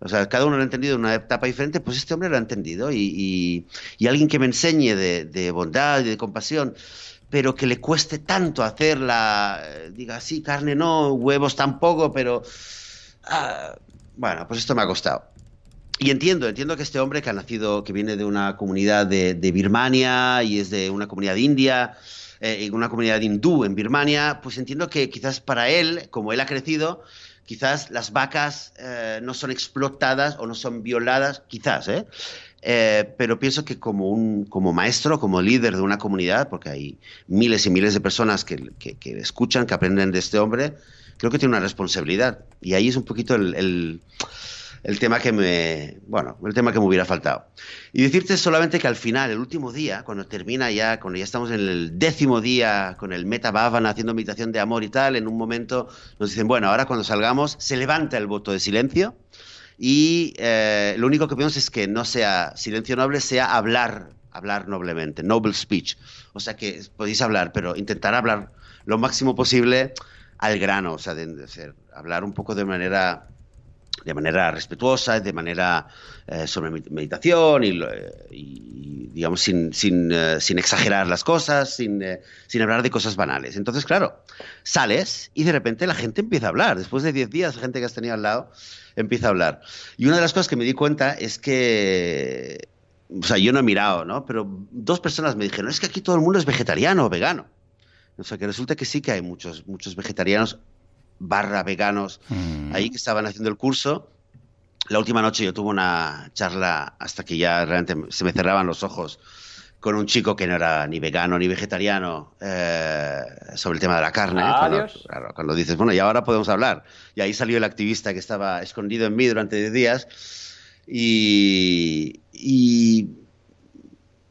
O sea, cada uno lo ha entendido en una etapa diferente, pues este hombre lo ha entendido y, alguien que me enseñe de, bondad y de compasión, pero que le cueste tanto hacerla, diga, sí, carne no, huevos tampoco, pero... Ah, bueno, pues esto me ha costado. Y entiendo, entiendo que este hombre que ha nacido, que viene de una comunidad de, Birmania y es de una comunidad india, eh, una comunidad hindú en Birmania, pues entiendo que quizás para él, como él ha crecido, quizás las vacas eh, no son explotadas o no son violadas, quizás, ¿eh? ¿eh? pero pienso que como, un, como maestro, como líder de una comunidad, porque hay miles y miles de personas que, que, escuchan, que aprenden de este hombre, creo que tiene una responsabilidad. Y ahí es un poquito el el tema que me, bueno, el tema que me hubiera faltado. Y decirte solamente que al final, el último día, cuando termina ya, cuando ya estamos en el décimo día con el Meta Bhavana haciendo meditación de amor y tal, en un momento nos dicen, bueno, ahora cuando salgamos se levanta el voto de silencio y eh, lo único que pedimos es que no sea silencio noble, sea hablar, hablar noblemente, noble speech. O sea que podéis hablar, pero intentar hablar lo máximo posible al grano, o sea, de, de ser, hablar un poco de manera de manera respetuosa, de manera eh, sobre meditación y, y digamos, sin, sin, eh, sin, exagerar las cosas, sin, eh, sin, hablar de cosas banales. Entonces, claro, sales y de repente la gente empieza a hablar. Después de 10 días, la gente que has tenido al lado empieza a hablar. Y una de las cosas que me di cuenta es que, o sea, yo no he mirado, ¿no? Pero dos personas me dijeron, es que aquí todo el mundo es vegetariano o vegano. O sea, que resulta que sí que hay muchos, muchos vegetarianos barra veganos mm. ahí que estaban haciendo el curso. La última noche yo tuve una charla hasta que ya realmente se me cerraban los ojos con un chico que no era ni vegano ni vegetariano eh, sobre el tema de la carne. Cuando, cuando, dices, bueno, y ahora podemos hablar. Y ahí salió el activista que estaba escondido en mí durante 10 días y, y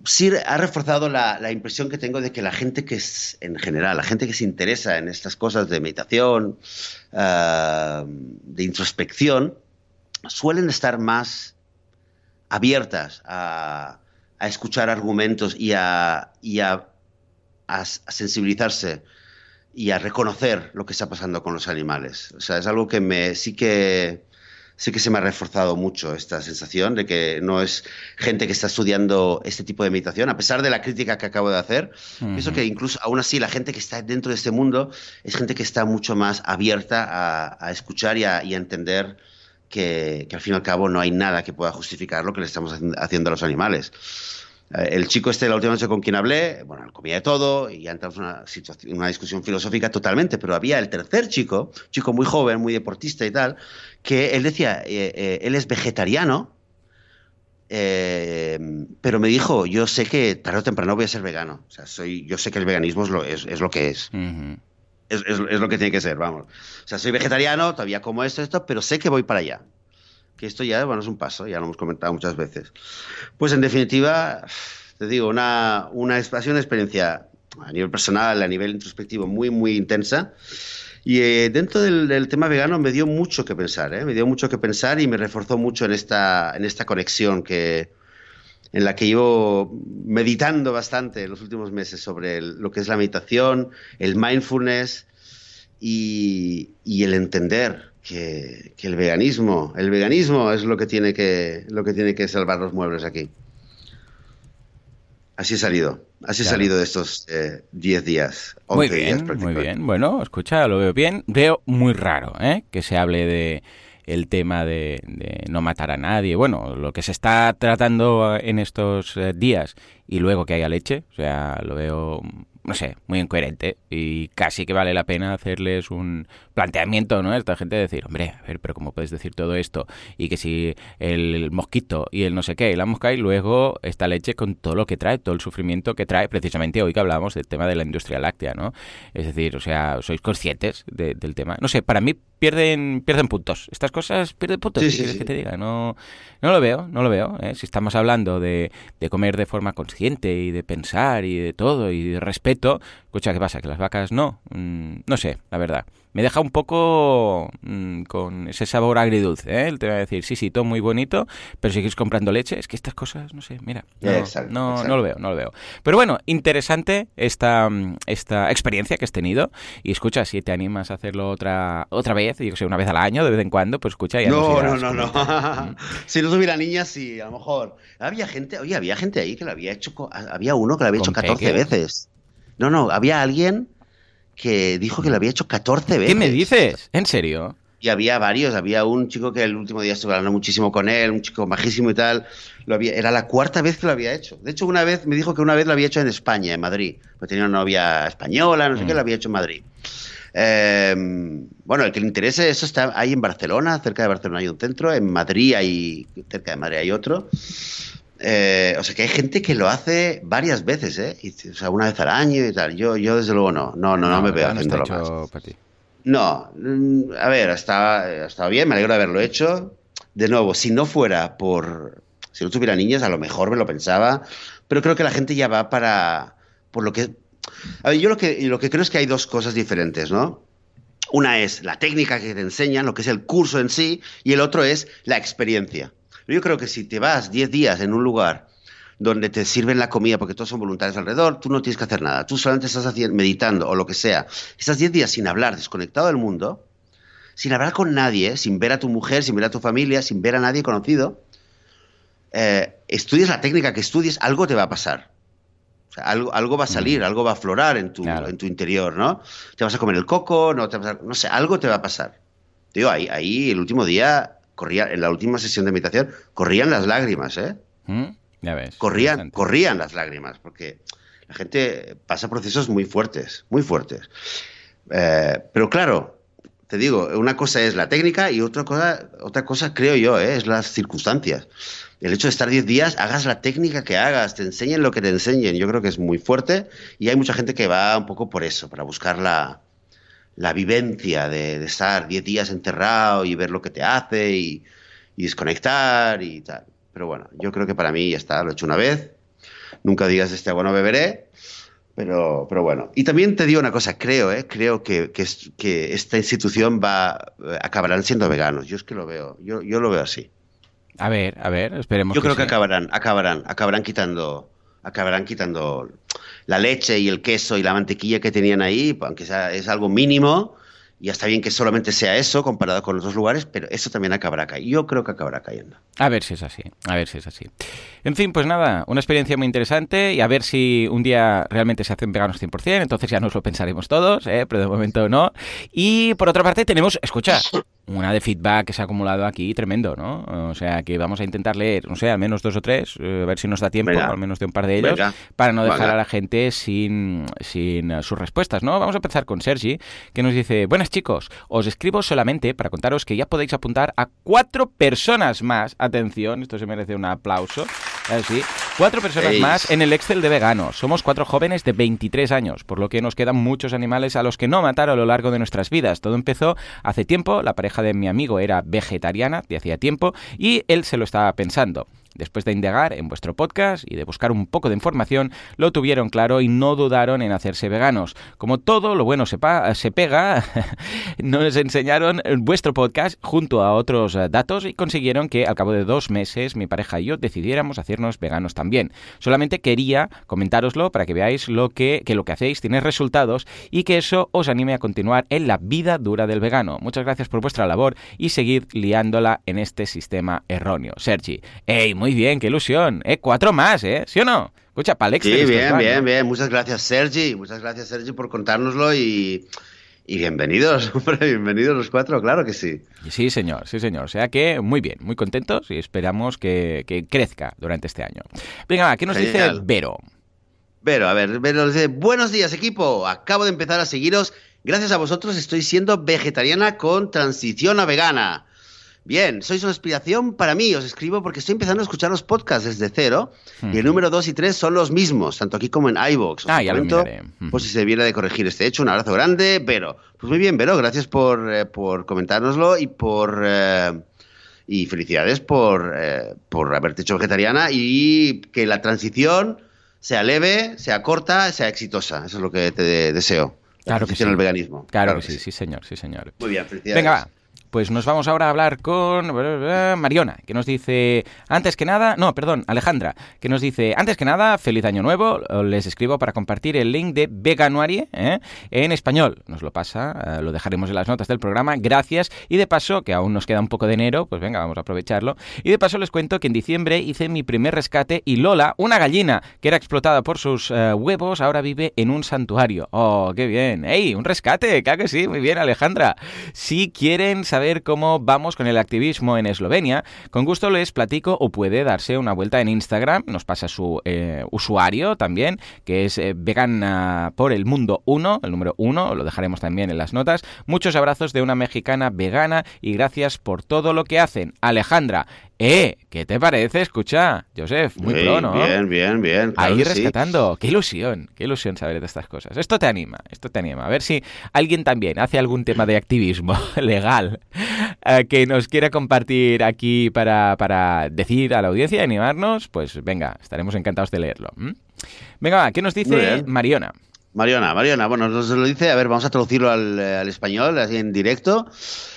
sí ha reforzado la, impresión que tengo de que la gente que es, en general, la gente que se interesa en estas cosas de meditación, ah, de introspección, suelen estar más abiertas a, escuchar argumentos y, a, a, sensibilizarse y a reconocer lo que está pasando con los animales. O sea, es algo que me sí que sí que se me ha reforzado mucho esta sensación de que no es gente que está estudiando este tipo de meditación, a pesar de la crítica que acabo de hacer. Pienso que incluso aún así la gente que está dentro de este mundo es gente que está mucho más abierta a, escuchar y a, entender que, que, al fin y al cabo no hay nada que pueda justificar lo que le estamos haciendo a los animales. Eh, el chico este, la última noche con quien hablé, bueno, comía de todo y ya entramos en una, situación, una discusión filosófica totalmente, pero había el tercer chico, chico muy joven, muy deportista y tal, que él decía, eh, eh, él es vegetariano, pero me dijo, yo sé que tarde o temprano voy a ser vegano. O sea, soy, yo sé que el veganismo es lo, es, es lo que es. es, es. lo que tiene que ser, vamos. O sea, soy vegetariano, todavía como esto, esto, pero sé que voy para allá que esto ya bueno, es un paso, ya lo hemos comentado muchas veces. Pues en definitiva, te digo, una, una, una experiencia a nivel personal, a nivel introspectivo muy, muy intensa. Y eh, dentro del, tema vegano me dio mucho que pensar, ¿eh? me dio mucho que pensar y me reforzó mucho en esta, en esta conexión que, en la que llevo meditando bastante en los últimos meses sobre lo que es la meditación, el mindfulness y, y el entender que, el veganismo, el veganismo es lo que tiene que, lo que tiene que salvar los muebles aquí. Así he salido, así he salido de estos 10 eh, días. Muy bien, muy bien. Bueno, escucha, lo veo bien. Veo muy raro ¿eh? que se hable de el tema de, de, no matar a nadie. Bueno, lo que se está tratando en estos eh, días y luego que haya leche, o sea, lo veo no sé, muy incoherente y casi que vale la pena hacerles un planteamiento, ¿no? Esta gente decir, hombre, a ver, pero ¿cómo puedes decir todo esto? Y que si el mosquito y el no sé qué y la mosca y luego esta leche con todo lo que trae, todo el sufrimiento que trae, precisamente hoy que hablábamos del tema de la industria láctea, ¿no? Es decir, o sea, sois conscientes del tema. No sé, para mí pierden pierden puntos. Estas cosas pierden puntos, sí, que te diga? No, no lo veo, no lo veo. ¿eh? Si estamos hablando de, de comer de forma consciente y de pensar y de todo y de respeto Escucha, ¿qué pasa? ¿Que las vacas no? Mm, no sé, la verdad. Me deja un poco mm, con ese sabor agridulce, ¿eh? El te va a decir, sí, sí, todo muy bonito, pero sigues comprando leche. Es que estas cosas, no sé, mira, no, no, lo veo, no lo veo. Pero bueno, interesante esta, esta experiencia que has tenido. Y escucha, si te animas a hacerlo otra otra vez, yo sé, una vez al año, de vez en cuando, pues escucha, ya No, no, no, no. si no tuviera niñas, sí, a lo mejor. Había gente, oye, había gente ahí que lo había hecho, había uno que lo había hecho 14 veces. No, no, había alguien que dijo que lo había hecho 14 veces. ¿Qué me dices? ¿En serio? Y había varios, había un chico que el último día estuve hablando muchísimo con él, un chico majísimo y tal. Lo había, era la cuarta vez que lo había hecho. De hecho, una vez me dijo que una vez lo había hecho en España, en Madrid. Porque tenía una novia española, no sé qué, mm. lo había hecho en Madrid. Em, bueno, el que le interese, eso está ahí en Barcelona, cerca de Barcelona hay un centro, en Madrid hay, cerca de Madrid hay otro. Eh, o sea, que hay gente que lo hace varias veces, ¿eh? o sea, una vez al año y tal. Yo, yo desde luego no. No, no, no, me veo haciéndolo más. No, mm, a ver, ha estado bien, me alegro de haberlo hecho. De nuevo, si no fuera por. Si no tuviera niños, a lo mejor me lo pensaba. Pero creo que la gente ya va para. Por lo que. A ver, yo lo que, lo que creo es que hay dos cosas diferentes, ¿no? Una es la técnica que te enseñan, lo que es el curso en sí, y el otro es la experiencia. Yo creo que si te vas 10 días en un lugar donde te sirven la comida porque todos son voluntarios alrededor, tú no tienes que hacer nada. Tú solamente estás haciendo, meditando o lo que sea. Estás 10 días sin hablar, desconectado del mundo. sin hablar con nadie, sin ver a tu mujer, sin ver a tu familia, sin ver a nadie conocido, eh, estudies la técnica que estudies, algo te va a pasar. O sea, algo, algo va a salir, Mm. algo va a aflorar en tu, Claro. en tu interior, ¿no? Te vas a comer el coco, no, te vas a- no sé, algo te va a pasar. Digo, ahí, ahí el último día, corría, en la última sesión de meditación, corrían las lágrimas, ¿eh? ¿Mm? Ya ves. corrían, corrían las lágrimas, porque la gente pasa procesos muy fuertes, muy fuertes. Eh, pero claro, te digo, una cosa es la técnica y otra cosa, otra cosa creo yo, eh, es las circunstancias. El hecho de estar 10 días, hagas la técnica que hagas, te enseñen lo que te enseñen, yo creo que es muy fuerte y hay mucha gente que va un poco por eso, para buscar la, la vivencia de, de estar 10 días enterrado y ver lo que te hace y, y desconectar y tal. Pero bueno, yo creo que para mí ya está, lo he hecho una vez. Nunca digas este agua no beberé. Pero, pero bueno. Y también te digo una cosa, creo, ¿eh? creo que, que, es- que esta institución va acabarán siendo veganos. Yo es que lo veo, yo, yo lo veo así. A ver, a ver, esperemos Yo creo que acabarán, acabarán, acabarán quitando, acabarán quitando la leche y el queso y la mantequilla que tenían ahí, aunque sea es algo mínimo. Y está bien que solamente sea eso comparado con otros lugares, pero eso también acabará cayendo. Yo creo que acabará cayendo. A ver si es así, a ver si es así. En fin, pues nada, una experiencia muy interesante y a ver si un día realmente se hacen veganos 100%, entonces ya nos lo pensaremos todos, ¿eh? pero de momento no. Y por otra parte tenemos, escucha, una de feedback que se ha acumulado aquí tremendo, ¿no? O sea que vamos a intentar leer, no sé, al menos dos o tres, eh, a ver si nos da tiempo, Venga. al menos de un par de ellos, Venga. para no dejar Venga. a la gente sin, sin eh, sus respuestas, ¿no? Vamos a empezar con Sergi, que nos dice, buenas chicos, os escribo solamente para contaros que ya podéis apuntar a cuatro personas más, atención, esto se merece un aplauso, así, cuatro personas Seis. más en el Excel de veganos. Somos cuatro jóvenes de 23 años, por lo que nos quedan muchos animales a los que no matar a lo largo de nuestras vidas. Todo empezó hace tiempo, la pareja de mi amigo era vegetariana de hacía tiempo y él se lo estaba pensando. Después de indagar en vuestro podcast y de buscar un poco de información, lo tuvieron claro y no dudaron en hacerse veganos. Como todo lo bueno se, pega, nos enseñaron vuestro podcast junto a otros eh, datos y consiguieron que al cabo de dos meses mi pareja y yo decidiéramos hacernos veganos también. Solamente quería comentároslo para que veáis lo que, lo que hacéis tiene resultados y que eso os anime a continuar en la vida dura del vegano. Muchas gracias por vuestra labor y seguid liándola en este sistema erróneo. Sergi, ¡ey, muy bien, qué ilusión! ¿Eh? Cuatro más, ¿eh? ¿Sí o no? Escucha, para el Sí, bien, bien, ¿no? bien. Muchas gracias, Sergi. Muchas gracias, Sergi, por contárnoslo y, y bienvenidos, hombre, bienvenidos los cuatro, claro que sí. Sí, señor, sí, señor. O sea que muy bien, muy contentos y esperamos que, que crezca durante este año. Venga, ¿qué nos Genial. dice Vero? Vero, a ver, Vero dice, buenos días equipo, acabo de empezar a seguiros, gracias a vosotros estoy siendo vegetariana con transición a vegana. Bien, sois una inspiración para mí, os escribo porque estoy empezando a escuchar los podcasts desde cero y el número 2 y 3 son los mismos, tanto aquí como en iVoox. Ah, ya lo miraré. Por si se viera de corregir este hecho, un abrazo grande, Vero. Pues muy bien, Vero, gracias por, eh, por comentárnoslo y por... eh, y felicidades por, eh, por haberte hecho vegetariana y que la transición sea leve, sea corta, sea exitosa. Eso es lo que te de- deseo. La Claro que sí. al veganismo. Claro, que sí, sí, señor, sí, señor. Muy bien, felicidades. Venga, va. Pues nos vamos ahora a hablar con Mariona, que nos dice, antes que nada, no, perdón, Alejandra, que nos dice, antes que nada, feliz año nuevo, les escribo para compartir el link de Veganuarie ¿eh? en español. Nos lo pasa, eh, lo dejaremos en las notas del programa, gracias. Y de paso, que aún nos queda un poco de enero, pues venga, vamos a aprovecharlo. Y de paso les cuento que en diciembre hice mi primer rescate y Lola, una gallina que era explotada por sus eh, huevos, ahora vive en un santuario. Oh, qué bien. ¡Ey, un rescate! Claro que sí, muy bien, Alejandra. Si quieren saber cómo vamos con el activismo en Eslovenia, con gusto les platico o puede darse una vuelta en Instagram, nos pasa su eh, usuario también, que es eh, Vegana por el Mundo 1, el número 1, lo dejaremos también en las notas. Muchos abrazos de una mexicana vegana y gracias por todo lo que hacen. Alejandra, eh, ¿qué te parece? Escucha, Joseph, muy Ey, pro, ¿no? Bien, bien, bien. claro Ahí sí. rescatando. Qué ilusión, qué ilusión saber de estas cosas. Esto te anima, esto te anima. A ver si alguien también hace algún tema de activismo legal eh, que nos quiera compartir aquí para, para decir a la audiencia y animarnos, pues venga, estaremos encantados de leerlo. Venga, va, ¿qué nos dice. Mariona? Mariona, Mariona, bueno, nos lo dice, a ver, vamos a traducirlo al, eh, al español, así en directo.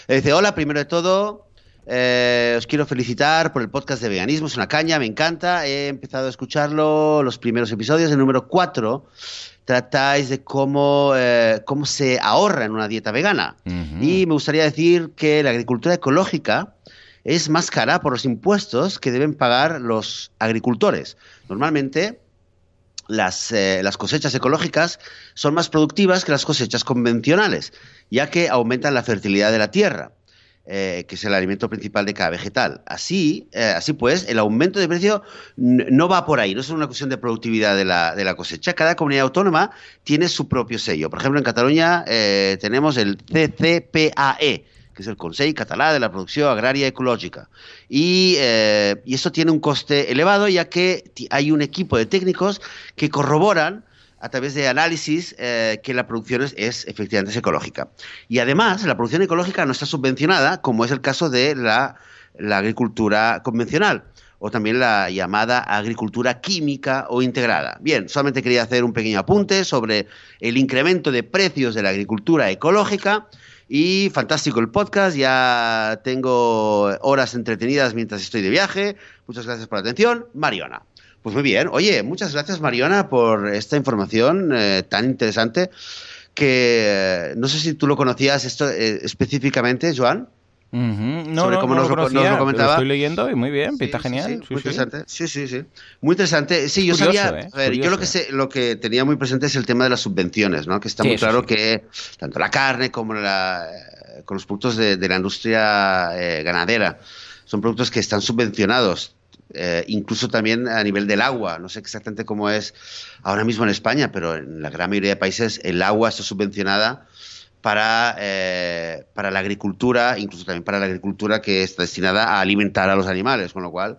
Eh, Dice, hola, primero de todo, eh, os quiero felicitar por el podcast de veganismo, es una caña, me encanta, he empezado a escucharlo, los primeros episodios, el número 4, tratáis de cómo, eh, cómo se ahorra en una dieta vegana. Y me gustaría decir que la agricultura ecológica es más cara por los impuestos que deben pagar los agricultores. Normalmente las, eh, las, cosechas ecológicas son más productivas que las cosechas convencionales, ya que aumentan la fertilidad de la tierra. Eh, que es el alimento principal de cada vegetal. Así, eh, así pues, el aumento de precio no va por ahí, no es una cuestión de productividad de la, de la cosecha. Cada comunidad autónoma tiene su propio sello. Por ejemplo, en Cataluña eh, tenemos el CCPAE, que es el Consejo Catalán de la Producción Agraria Ecológica. Y, y eso tiene un coste elevado, ya que hay un equipo de técnicos que corroboran a través de análisis eh, que la producción es, efectivamente ecológica. Y además, la producción ecológica no está subvencionada, como es el caso de la, agricultura convencional o también la llamada agricultura química o integrada. Bien, solamente quería hacer un pequeño apunte sobre el incremento de precios de la agricultura ecológica. Y fantástico el podcast, ya tengo horas entretenidas mientras estoy de viaje. Muchas gracias por la atención. Mariona. Pues muy bien. Oye, muchas gracias Mariona por esta información eh, tan interesante que eh, no sé si tú lo conocías esto eh, específicamente, Joan. No, no, cómo nos, lo, comentaba. estoy leyendo y muy bien, pinta genial. muy interesante. Sí, sí, sí. Muy interesante. Sí, yo sabía. a ver, yo lo que sé, lo que tenía muy presente es el tema de las subvenciones, ¿no? Que está muy claro que tanto la carne como la, con los productos de, la industria ganadera son productos que están subvencionados eh, incluso también a nivel del agua. No sé exactamente cómo es ahora mismo en España, pero en la gran mayoría de países el agua está subvencionada para, eh, para la agricultura, incluso también para la agricultura que está destinada a alimentar a los animales, con lo cual,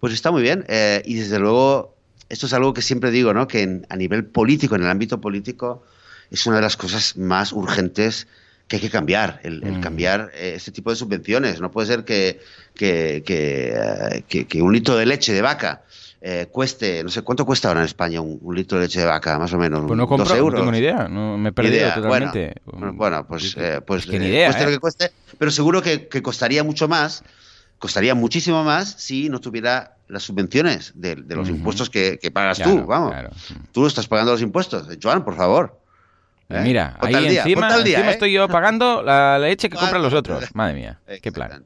pues está muy bien. Eh, y desde luego, esto es algo que siempre digo, ¿no? que a nivel político, en el ámbito político, es una de las cosas más urgentes que hay que cambiar, el, mm. cambiar eh, este tipo de subvenciones. No puede ser que, que, que, eh, un litro de leche de vaca eh, cueste, no sé, ¿cuánto cuesta ahora en España un, litro de leche de vaca, más o menos? Pues no compro, no tengo ni idea, no, me he perdido totalmente. Bueno, pues, pues que ni idea, cueste lo que cueste, pero seguro que, costaría mucho más, costaría muchísimo más si no tuviera las subvenciones de, los impuestos que, pagas tú, vamos. Tú estás pagando los impuestos. Joan, por favor. ¿Eh? Mira, ahí encima, ¿eh? estoy yo pagando la leche que compran los otros. Madre mía, qué plan.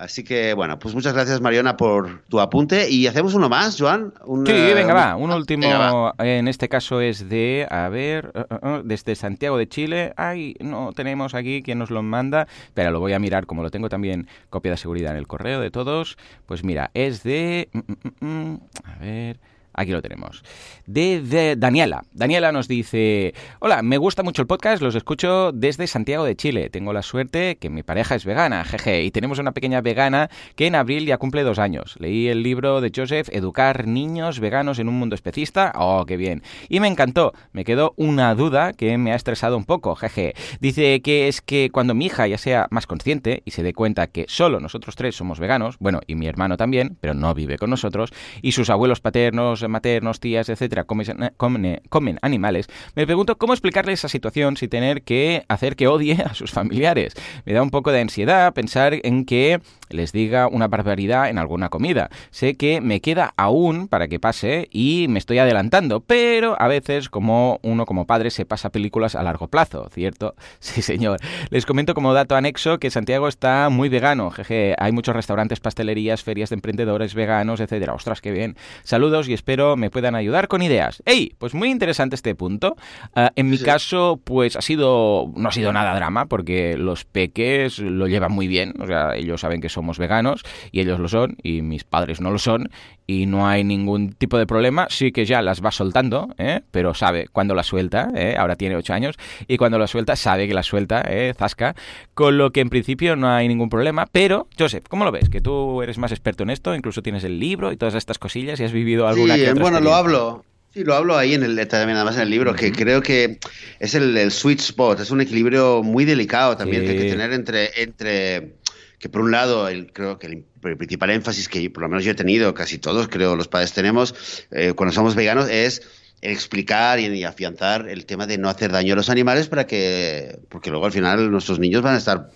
Así que, bueno, pues muchas gracias, Mariona, por tu apunte. Y hacemos uno más, Joan. sí, venga, va. Un último, en este caso es de, a ver, uh, uh, uh, desde Santiago de Chile. Ay, no tenemos aquí quien nos lo manda, pero lo voy a mirar, como lo tengo también copia de seguridad en el correo de todos. Pues mira, es de... Mm, mm, mm, a ver... Aquí lo tenemos. De, Daniela. Daniela nos dice, hola, me gusta mucho el podcast, los escucho desde Santiago de Chile. Tengo la suerte que mi pareja es vegana, jeje, y tenemos una pequeña vegana que en abril ya cumple dos años. Leí el libro de Joseph, Educar niños veganos en un mundo especista. Oh, qué bien. Y me encantó. Me quedó una duda que me ha estresado un poco, jeje. Dice que es que cuando mi hija ya sea más consciente y se dé cuenta que solo nosotros tres somos veganos, bueno, y mi hermano también, pero no vive con nosotros, y sus abuelos paternos maternos, tías, etcétera, comen, comen, animales, me pregunto cómo explicarle esa situación sin tener que hacer que odie a sus familiares. Me da un poco de ansiedad pensar en que les diga una barbaridad en alguna comida. Sé que me queda aún para que pase y me estoy adelantando, pero a veces como uno como padre se pasa películas a largo plazo, ¿cierto? Sí, señor. Les comento como dato anexo que Santiago está muy vegano, jeje, hay muchos restaurantes, pastelerías, ferias de emprendedores veganos, etcétera. Ostras, qué bien. Saludos y espero espero me puedan ayudar con ideas. ¡Ey! Pues muy interesante este punto. Ah, en mi caso, pues ha sido. no ha sido nada drama, porque los peques lo llevan muy bien. O sea, ellos saben que somos veganos y ellos lo son, y mis padres no lo son, y no hay ningún tipo de problema. Sí que ya las va soltando, ¿eh? pero sabe cuándo la suelta. ¿eh? Ahora tiene 8 años, y cuando la suelta, sabe que la suelta, ¿eh? zasca. Con lo que en principio no hay ningún problema. Pero, Joseph, ¿cómo lo ves? Que tú eres más experto en esto, incluso tienes el libro y todas estas cosillas y has vivido alguna bueno, lo hablo. Sí, lo hablo ahí en el, también además en el libro, que creo que es el, sweet spot, es un equilibrio muy delicado también que hay que tener entre, entre que por un lado el, creo que el, principal énfasis que por lo menos yo he tenido, casi todos creo los padres tenemos eh, cuando somos veganos es explicar y, afianzar el tema de no hacer daño a los animales para que, porque luego al final nuestros niños van a estar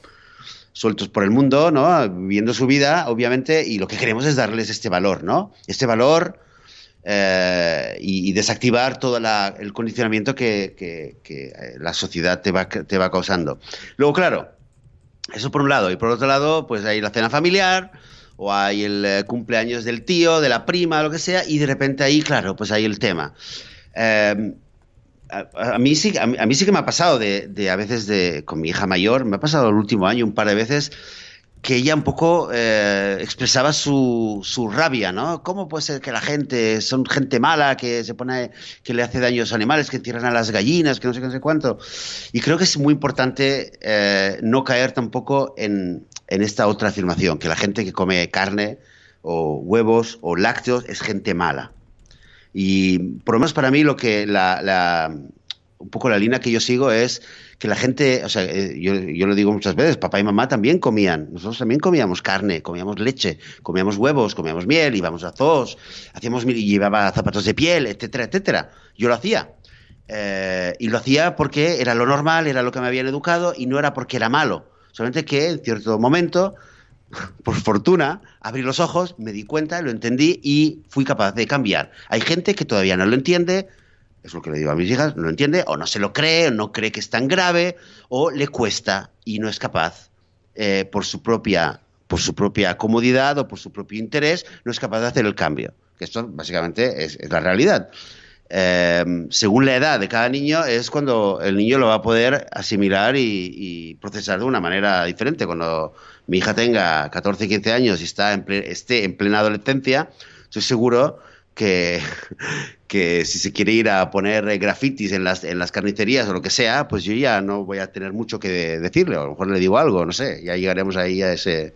sueltos por el mundo, ¿no? Viviendo su vida, obviamente, y lo que queremos es darles este valor, ¿no? Este valor eh, y, desactivar todo el condicionamiento que, eh, la sociedad te va, te va causando. Luego, claro, eso por un lado. Y por otro lado, pues hay la cena familiar o hay el eh, cumpleaños del tío, de la prima, lo que sea, y de repente ahí, claro, pues hay el tema. Em, a, mí sí, a, mí sí que me ha pasado de, a veces de, con mi hija mayor, me ha pasado el último año un par de veces que ella un poco eh, expresaba su, su, rabia, ¿no? ¿Cómo puede ser que la gente, son gente mala, que se pone, que le hace daño a los animales, que tiran a las gallinas, que no sé qué, no sé cuánto? Y creo que es muy importante eh, no caer tampoco en, en, esta otra afirmación, que la gente que come carne o huevos o lácteos es gente mala. Y por lo menos para mí lo que la, la un poco la línea que yo sigo es que la gente, o sea, eh, yo, yo, lo digo muchas veces, papá y mamá también comían, nosotros también comíamos carne, comíamos leche, comíamos huevos, comíamos miel, íbamos a zoos, hacíamos, llevaba zapatos de piel, etcétera, etcétera. Yo lo hacía. Eh, y lo hacía porque era lo normal, era lo que me habían educado y no era porque era malo. Solamente que en cierto momento, por fortuna, abrí los ojos, me di cuenta, lo entendí y fui capaz de cambiar. Hay gente que todavía no lo entiende, es lo que le digo a mis hijas, no entiende, o no se lo cree, o no cree que es tan grave, o le cuesta y no es capaz, eh, por, su propia, por su propia comodidad o por su propio interés, no es capaz de hacer el cambio. Que esto básicamente es, la realidad. Eh, según la edad de cada niño, es cuando el niño lo va a poder asimilar y, procesar de una manera diferente. Cuando mi hija tenga 14, 15 años y esté en plena adolescencia, estoy seguro que, que si se quiere ir a poner grafitis en las, en las carnicerías o lo que sea, pues yo ya no voy a tener mucho que decirle, o a lo mejor le digo algo, no sé, ya llegaremos ahí a ese,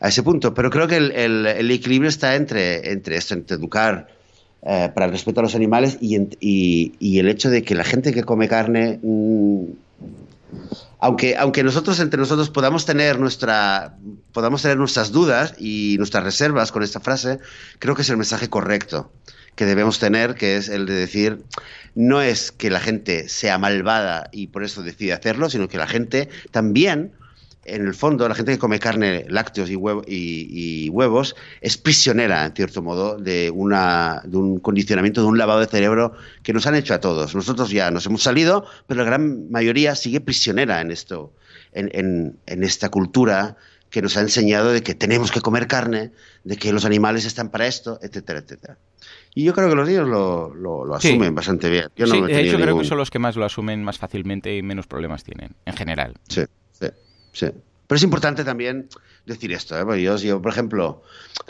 a ese punto. Pero creo que el, el, equilibrio está entre, entre esto, entre educar eh, para el respeto a los animales y, y, y, el hecho de que la gente que come carne... Mm, aunque, aunque nosotros entre nosotros podamos tener nuestra podamos tener nuestras dudas y nuestras reservas con esta frase, creo que es el mensaje correcto que debemos tener, que es el de decir, no es que la gente sea malvada y por eso decide hacerlo, sino que la gente también en el fondo, la gente que come carne, lácteos y, y, huevos es prisionera, en cierto modo, de, una, de un condicionamiento, de un lavado de cerebro que nos han hecho a todos. Nosotros ya nos hemos salido, pero la gran mayoría sigue prisionera en esto, en, en, esta cultura que nos ha enseñado de que tenemos que comer carne, de que los animales están para esto, etcétera, etcétera. Y yo creo que los niños lo, lo, asumen bastante bien. Yo sí, de hecho creo que son los que más lo asumen más fácilmente y menos problemas tienen, en general. Sí. Sí. Pero es importante también decir esto. ¿eh? yo, por ejemplo,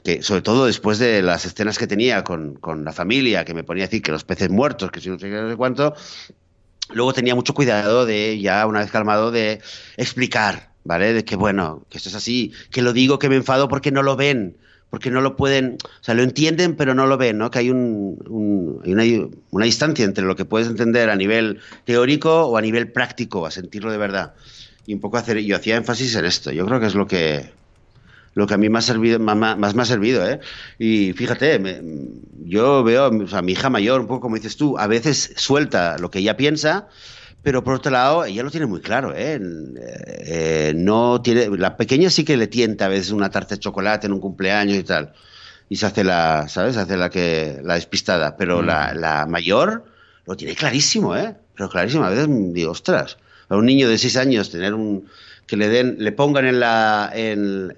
que sobre todo después de las escenas que tenía con, la familia, que me ponía a decir que los peces muertos, que si no sé qué, no sé cuánto, luego tenía mucho cuidado de, ya una vez calmado, de explicar, ¿vale? De que, bueno, que esto es así, que lo digo, que me enfado porque no lo ven, porque no lo pueden, o sea, lo entienden, pero no lo ven, ¿no? Que hay, un, una, una distancia entre lo que puedes entender a nivel teórico o a nivel práctico, a sentirlo de verdad y un poco hacer, yo hacía énfasis en esto. Yo creo que es lo que lo que a mí me ha servido, más, me ha servido, ¿eh? Y fíjate, yo veo a mi hija mayor, un poco como dices tú, a veces suelta lo que ella piensa, pero por otro lado, ella lo tiene muy claro, ¿eh? eh no tiene, la pequeña sí que le tienta a veces una tarta de chocolate en un cumpleaños y tal, y se hace la, ¿sabes? Se hace la que, la despistada, pero la, mm. la mayor lo tiene clarísimo, ¿eh? Pero clarísimo, a veces digo, ostras, a un niño de 6 años tener un que le den le pongan en la en,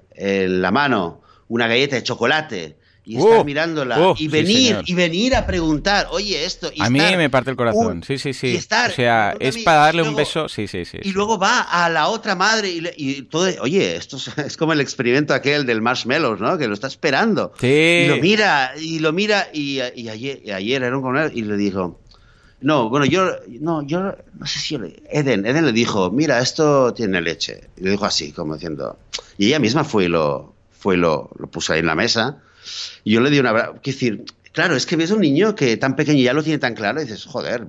la mano una galleta de chocolate y estar uh, mirándola uh, y venir y venir a preguntar, oye, esto. a mí me parte el corazón, sí, sí, sí. o sea, es para darle un beso, sí, sí, sí. Y luego va a la otra madre y, todo, oye, esto es, como el experimento aquel del marshmallows, ¿no? Que lo está esperando. Sí. Y lo mira, y lo mira, y, ayer, ayer era un y le dijo, no, bueno, yo no, yo no sé si Eden, Eden le dijo, mira, esto tiene leche. Y le dijo así, como diciendo. Y ella misma fue y lo, fue lo, lo puso ahí en la mesa. Y yo le di una. Quiero decir, claro, es que ves un niño que tan pequeño ya lo tiene tan claro dices, joder.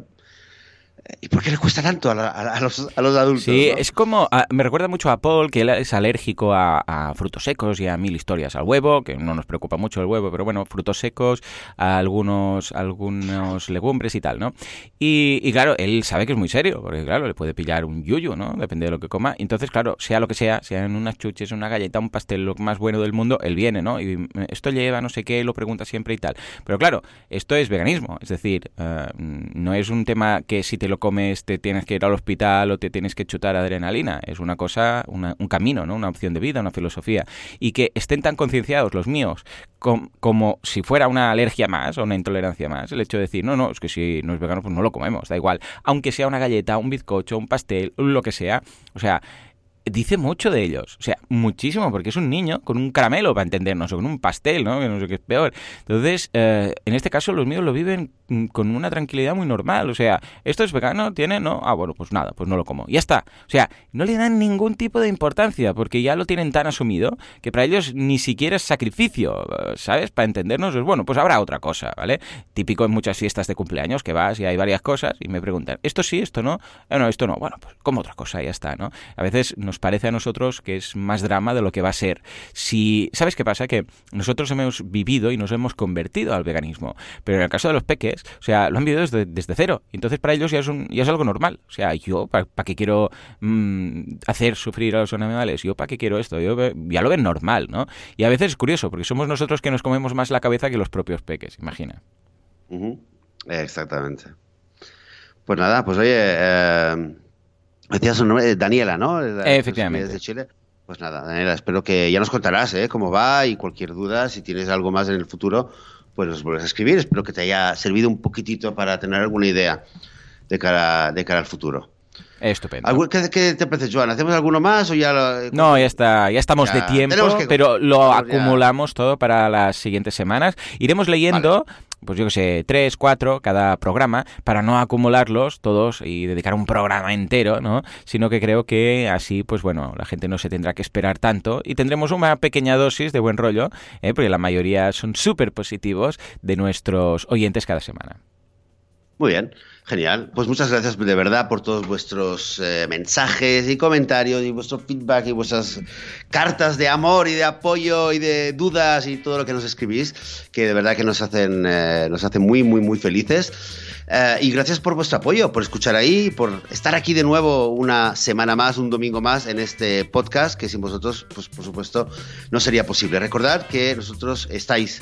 ¿Y por qué le cuesta tanto a, los, adultos? Sí, es como. me recuerda mucho a Paul, que él es alérgico a, frutos secos y a mil historias. Al huevo, que no nos preocupa mucho el huevo, pero bueno, frutos secos, a algunos, algunos legumbres y tal, ¿no? Y, claro, él sabe que es muy serio, porque claro, le puede pillar un yuyu, ¿no? Depende de lo que coma. Entonces, claro, sea lo que sea, sea en unas chuches, una galleta, un pastel, lo más bueno del mundo, él viene, ¿no? Y esto lleva no sé qué, lo pregunta siempre y tal. Pero claro, esto es veganismo, es decir, eh, no es un tema que si te lo comes te tienes que ir al hospital o te tienes que chutar adrenalina. Es una cosa, un camino, ¿no? Una opción de vida, una filosofía. Y que estén tan concienciados los míos como si fuera una alergia más o una intolerancia más. El hecho de decir, no, no, es que si no es vegano, pues no lo comemos, da igual. Aunque sea una galleta, un bizcocho, un pastel, lo que sea. O sea, dice mucho de ellos. O sea, muchísimo, porque es un niño con un caramelo, para entendernos, o con un pastel, ¿no? Que no sé qué es peor. Entonces, eh, en este caso, los míos lo viven con una tranquilidad muy normal. O sea, ¿esto es vegano? ¿Tiene? No. Ah, bueno, pues nada, pues no lo como. Ya está. O sea, no le dan ningún tipo de importancia, porque ya lo tienen tan asumido que para ellos ni siquiera es sacrificio, ¿sabes? Para entendernos, es bueno, pues habrá otra cosa, ¿vale? Típico en muchas fiestas de cumpleaños que vas y hay varias cosas y me preguntan, ¿esto sí, esto no? Eh, no, esto no. Bueno, pues como otra cosa, ya está, ¿no? A veces nos parece a nosotros que es más drama de lo que va a ser. Si, ¿Sabes qué pasa? Que nosotros hemos vivido y nos hemos convertido al veganismo, pero en el caso de los peques, o sea, lo han vivido desde, desde cero. Entonces para ellos ya es, un, ya es algo normal. O sea, yo, ¿para qué quiero mm, hacer sufrir a los animales? Yo, ¿para qué quiero esto? Yo ya lo ven normal, ¿no? Y a veces es curioso, porque somos nosotros que nos comemos más la cabeza que los propios peques, imagina. Exactamente. Pues nada, pues oye, eh, Decías su nombre, Daniela, ¿no? Efectivamente. De Chile. Pues nada, Daniela, espero que ya nos contarás ¿eh? cómo va y cualquier duda, si tienes algo más en el futuro, pues nos vuelves a escribir. Espero que te haya servido un poquitito para tener alguna idea de cara, de cara al futuro. Estupendo. ¿Qué, te parece, Joan? ¿Hacemos alguno más o ya No, ya está, ya estamos de tiempo, pero lo acumulamos todo para las siguientes semanas. Iremos leyendo pues yo que sé, tres, cuatro cada programa, para no acumularlos todos y dedicar un programa entero, ¿no? Sino que creo que así, pues bueno, la gente no se tendrá que esperar tanto y tendremos una pequeña dosis de buen rollo, ¿eh? porque la mayoría son súper positivos de nuestros oyentes cada semana. Muy bien. Genial. Pues muchas gracias de verdad por todos vuestros eh, mensajes y comentarios y vuestro feedback y vuestras cartas de amor y de apoyo y de dudas y todo lo que nos escribís, que de verdad que nos hacen, eh, nos hacen muy, muy, muy felices. Eh, y gracias por vuestro apoyo, por escuchar ahí, por estar aquí de nuevo una semana más, un domingo más en este podcast, que sin vosotros, pues por supuesto, no sería posible. Recordad que nosotros estáis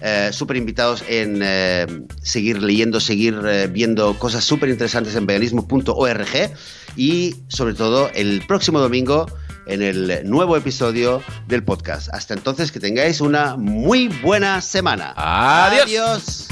eh, súper invitados en eh, seguir leyendo, seguir viendo cosas súper interesantes en veganismo.org y sobre todo el próximo domingo en el nuevo episodio del podcast. Hasta entonces, que tengáis una muy buena semana. Adiós.